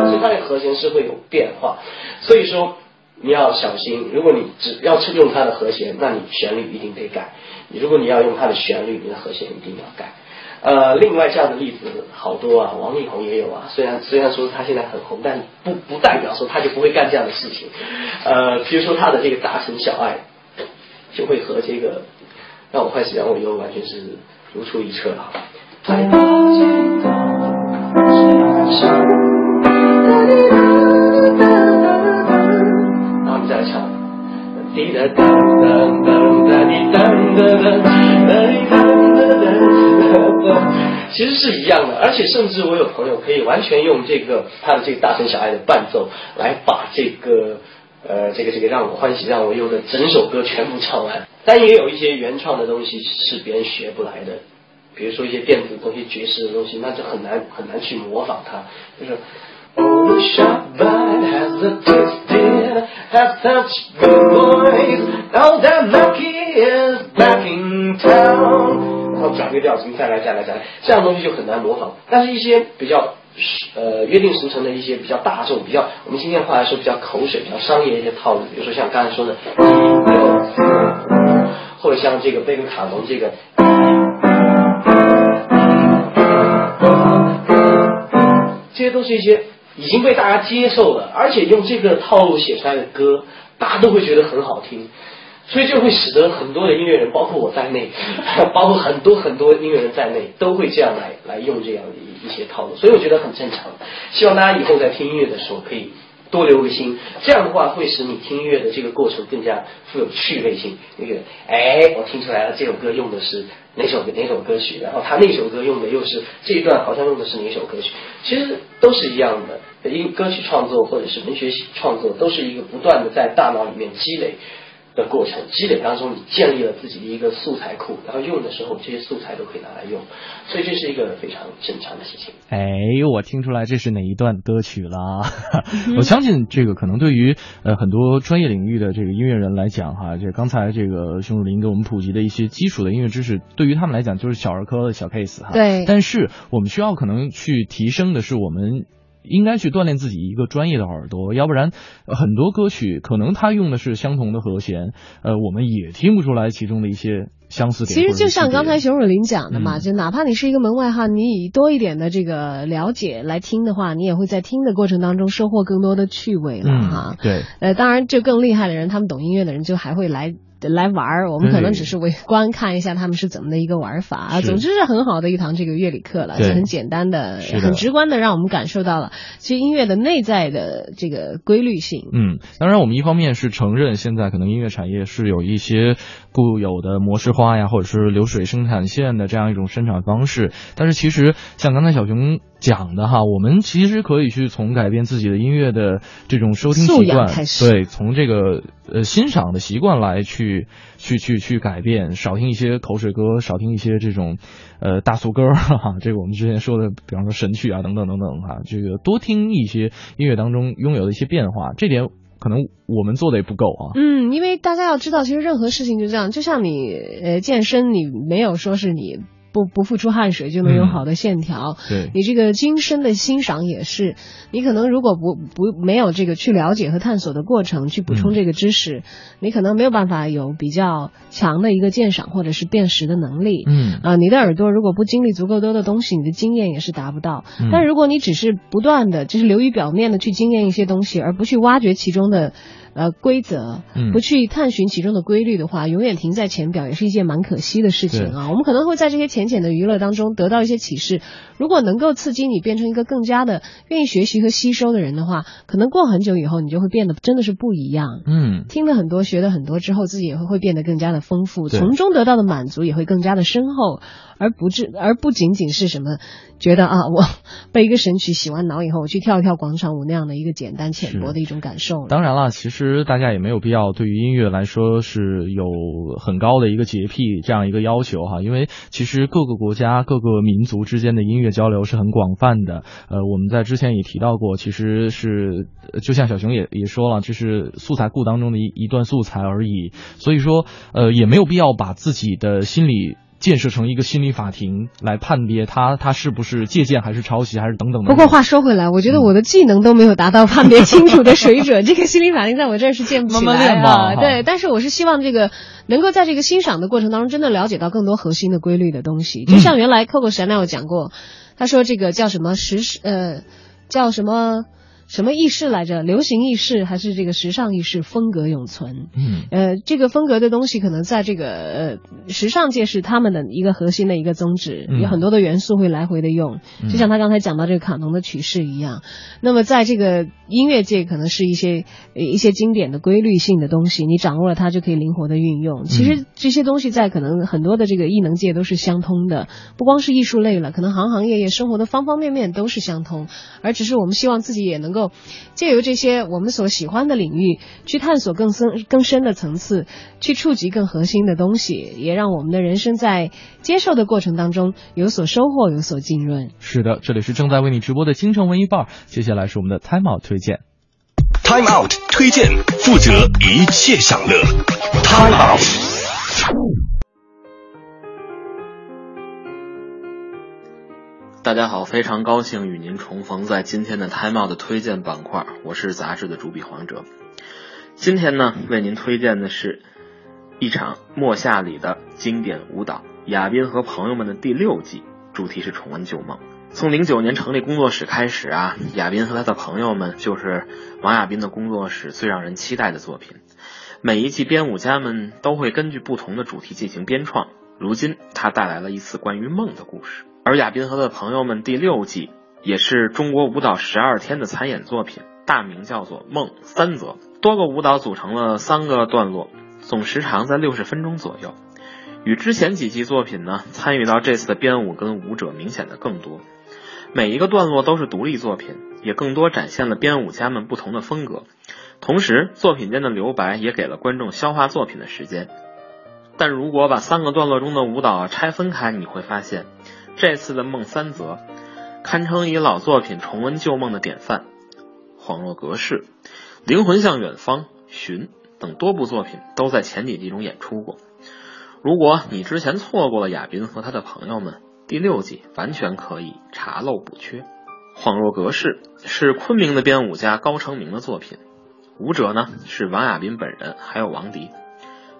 所以它的和弦是会有变化。所以说你要小心，如果你只要用它的和弦，那你旋律一定得改；你如果你要用它的旋律，你的和弦一定要改。呃，另外这样的例子好多啊，王力宏也有啊。虽然虽然说他现在很红，但不不代表说他就不会干这样的事情。呃，比如说他的这个《大城小爱》，就会和这个让我欢喜让我忧完全是如出一辙啊。然后你再来唱。滴答当当当哒滴当当当哒滴当当当。其实是一样的，而且甚至我有朋友可以完全用这个他的这个大城小爱的伴奏来把这个呃这个这个让我欢喜让我忧的整首歌全部唱完。但也有一些原创的东西是别人学不来的，比如说一些电子东西、爵士的东西，那就很难很难去模仿它。就是。Oh, the shop bud has a twisted, has such good boys. Now that Lucky is back in town. 然后转个调，什么再来再来再来，这样东西就很难模仿。但是一些比较呃约定俗成的一些比较大众、比较我们今天话来说比较口水、比较商业一些套路，比如说像刚才说的，或者像这个贝克卡农这个。这些都是一些已经被大家接受了，而且用这个套路写出来的歌，大家都会觉得很好听，所以就会使得很多的音乐人，包括我在内，包括很多很多音乐人在内，都会这样来来用这样的一一些套路，所以我觉得很正常。希望大家以后在听音乐的时候可以多留个心，这样的话会使你听音乐的这个过程更加富有趣味性。那个，哎，我听出来了，这首歌用的是哪首哪首歌曲，然后他那首歌用的又是这一段，好像用的是哪首歌曲，其实都是一样的。因为歌曲创作或者是文学创作，都是一个不断的在大脑里面积累的过程。积累当中，你建立了自己的一个素材库，然后用的时候，这些素材都可以拿来用，所以这是一个非常正常的事情。哎，我听出来这是哪一段歌曲了？我相信这个可能对于呃很多专业领域的这个音乐人来讲哈，这刚才这个熊汝林给我们普及的一些基础的音乐知识，对于他们来讲就是小儿科的小 case 哈。对。但是我们需要可能去提升的是我们。应该去锻炼自己一个专业的耳朵，要不然很多歌曲可能他用的是相同的和弦，呃，我们也听不出来其中的一些相似点。其实就像刚才熊汝霖讲的嘛，就哪怕你是一个门外汉，你以多一点的这个了解来听的话，你也会在听的过程当中收获更多的趣味了哈。对，呃，当然就更厉害的人，他们懂音乐的人就还会来。来玩儿，我们可能只是围观看一下他们是怎么的一个玩法啊。总之是很好的一堂这个乐理课了，很简单的、很直观的让我们感受到了其实音乐的内在的这个规律性。嗯，当然我们一方面是承认现在可能音乐产业是有一些固有的模式化呀，或者是流水生产线的这样一种生产方式。但是其实像刚才小熊讲的哈，我们其实可以去从改变自己的音乐的这种收听习惯，对，从这个呃欣赏的习惯来去去去去改变，少听一些口水歌，少听一些这种呃大俗歌儿哈，这个我们之前说的，比方说神曲啊等等等等哈，这个多听一些音乐当中拥有的一些变化，这点可能我们做的也不够啊。嗯，因为大家要知道，其实任何事情就这样，就像你呃健身，你没有说是你不不付出汗水就能有嗯好的线条。对你这个精深的欣赏也是，你可能如果不不没有这个去了解和探索的过程，去补充这个知识，你可能没有办法有比较强的一个鉴赏或者是辨识的能力。嗯啊、你的耳朵如果不经历足够多的东西，你的经验也是达不到。嗯但如果你只是不断的就是流于表面的去经验一些东西，而不去挖掘其中的呃规则，嗯。不去探寻其中的规律的话，永远停在浅表也是一件蛮可惜的事情啊。我们可能会在这些浅浅的娱乐当中得到一些启示，如果能够刺激你变成一个更加的愿意学习和吸收的人的话，可能过很久以后你就会变得真的是不一样。嗯，听了很多，学了很多之后，自己也会会变得更加的丰富，从中得到的满足也会更加的深厚，而不至而不仅仅是什么觉得啊，我被一个神曲洗完脑以后，我去跳一跳广场舞那样的一个简单浅薄的一种感受。当然了，其实大家也没有必要对于音乐来说是有很高的一个洁癖这样一个要求哈，因为其实各个国家、各个民族之间的音乐交流是很广泛的。呃，我们在之前也提到过，其实是就像小熊也也说了，这是素材库当中的一一段素材而已，所以说呃也没有必要把自己的心理。建设成一个心理法庭来判别他他是不是借鉴还是抄袭还是等等的。不过话说回来，我觉得我的技能都没有达到判别清楚的水准，这个心理法庭在我这儿是建不起来练吧啊。对，但是我是希望这个能够在这个欣赏的过程当中，真的了解到更多核心的规律的东西。就像原来 Coco Chanel 讲过，他说这个叫什么时事呃叫什么。什么意识来着？流行意识还是这个时尚意识？风格永存。嗯，呃，这个风格的东西可能在这个呃时尚界是他们的一个核心的一个宗旨，嗯有很多的元素会来回的用，嗯就像他刚才讲到这个卡农的曲式一样。那么在这个音乐界，可能是一些呃一些经典的规律性的东西，你掌握了它就可以灵活的运用。其实这些东西在可能很多的这个艺能界都是相通的，不光是艺术类了，可能行行业业生活的方方面面都是相通，而只是我们希望自己也能够借由这些我们所喜欢的领域，去探索更深更深的层次，去触及更核心的东西，也让我们的人生在接受的过程当中有所收获，有所浸润。是的，这里是正在为你直播的京城文艺范儿，接下来是我们的 Time Out 推荐。Time Out 推荐，负责一切享乐。Time Out。大家好，非常高兴与您重逢在今天的 Time Out 的推荐板块，我是杂志的主笔黄哲。今天呢，为您推荐的是一场莫夏里的经典舞蹈《亚宾和朋友们》的第六季，主题是重温旧梦。从零九年成立工作室开始啊，亚宾和他的朋友们就是王亚宾的工作室最让人期待的作品。每一季编舞家们都会根据不同的主题进行编创。如今，他带来了一次关于梦的故事。而亚宾和他的朋友们第六季也是中国舞蹈十二天的参演作品，大名叫做《梦三则》，多个舞蹈组成了三个段落，总时长在六十分钟左右。与之前几季作品呢，参与到这次的编舞跟舞者明显的更多。每一个段落都是独立作品，也更多展现了编舞家们不同的风格。同时，作品间的留白也给了观众消化作品的时间。但如果把三个段落中的舞蹈拆分开，你会发现，这次的《梦三则》堪称以老作品重温旧梦的典范。恍若隔世、灵魂向远方、寻等多部作品都在前几季中演出过。如果你之前错过了亚宾和他的朋友们，第六季完全可以查漏补缺。恍若隔世是昆明的编舞家高成明的作品，舞者呢是王亚宾本人，还有王迪。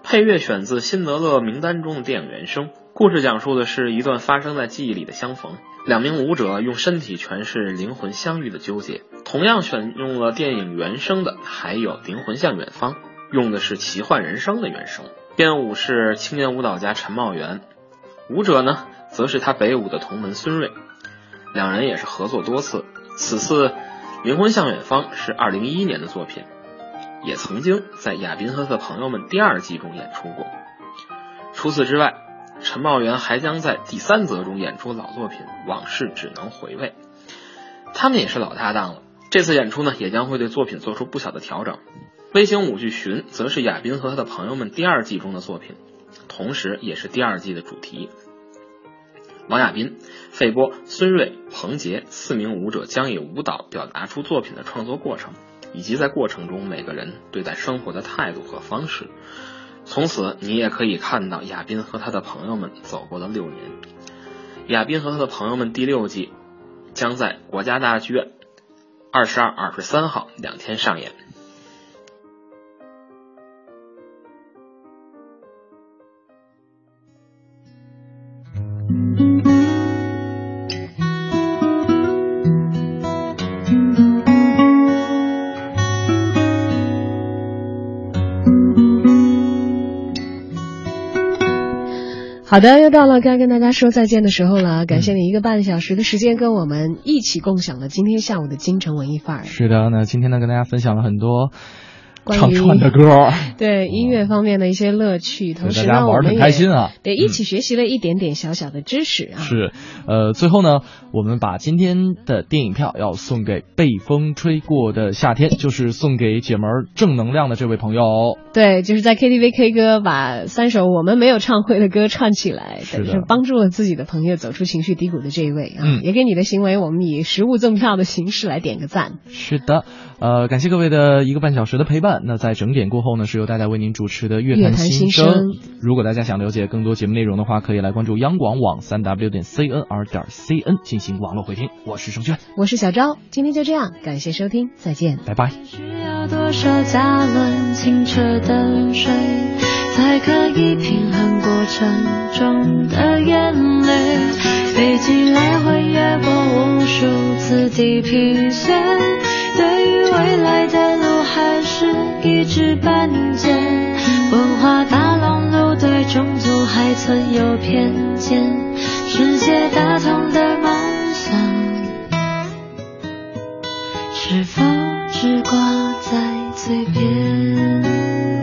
配乐选自辛德勒名单中的电影原声。故事讲述的是一段发生在记忆里的相逢，两名舞者用身体诠释灵魂相遇的纠结。同样选用了电影原声的还有《灵魂向远方》，用的是奇幻人生的原声。编舞是青年舞蹈家陈茂元，舞者呢则是他北舞的同门孙瑞，两人也是合作多次。此次《灵魂向远方》是二零一一年的作品，也曾经在亚宾和他的朋友们第二季中演出过。除此之外，陈茂源还将在第三则中演出老作品《往事只能回味》。他们也是老搭档了，这次演出呢，也将会对作品做出不小的调整。微型舞剧《寻》则是亚斌和他的朋友们第二季中的作品，同时也是第二季的主题。王亚斌、费波、孙瑞、彭杰四名舞者将以舞蹈表达出作品的创作过程，以及在过程中每个人对待生活的态度和方式。从此，你也可以看到亚斌和他的朋友们走过了六年。亚斌和他的朋友们第六季将在国家大剧院二十二、二十三号两天上演。好的，又到了该跟大家说再见的时候了。感谢你一个半小时的时间，跟我们一起共享了今天下午的京城文艺范儿。是的，那今天呢，跟大家分享了很多唱串的歌，对音乐方面的一些乐趣，同时呢，大家玩的开心啊对，一起学习了一点点小小的知识啊。是，呃，最后呢，我们把今天的电影票要送给被风吹过的夏天，就是送给姐们儿正能量的这位朋友。对，就是在 KTV K 歌把三首我们没有唱会的歌串起来，是的等于是帮助了自己的朋友走出情绪低谷的这一位啊，嗯也给你的行为我们以实物赠票的形式来点个赞。是的，呃，感谢各位的一个半小时的陪伴。那在整点过后呢，是由大家为您主持的乐坛新生。如果大家想了解更多节目内容的话，可以来关注央广网三 w 点 cnr 点 cn 进行网络回听。我是盛轩，我是小昭，今天就这样，感谢收听，再见，拜拜。要多少加仑清澈的水，才可以平衡过程中的眼泪？飞机来回越过无数次地平线，对于未来的路还是一知半解。文化大熔炉对种族还存有偏见，世界大同的梦想。是否只挂在嘴边？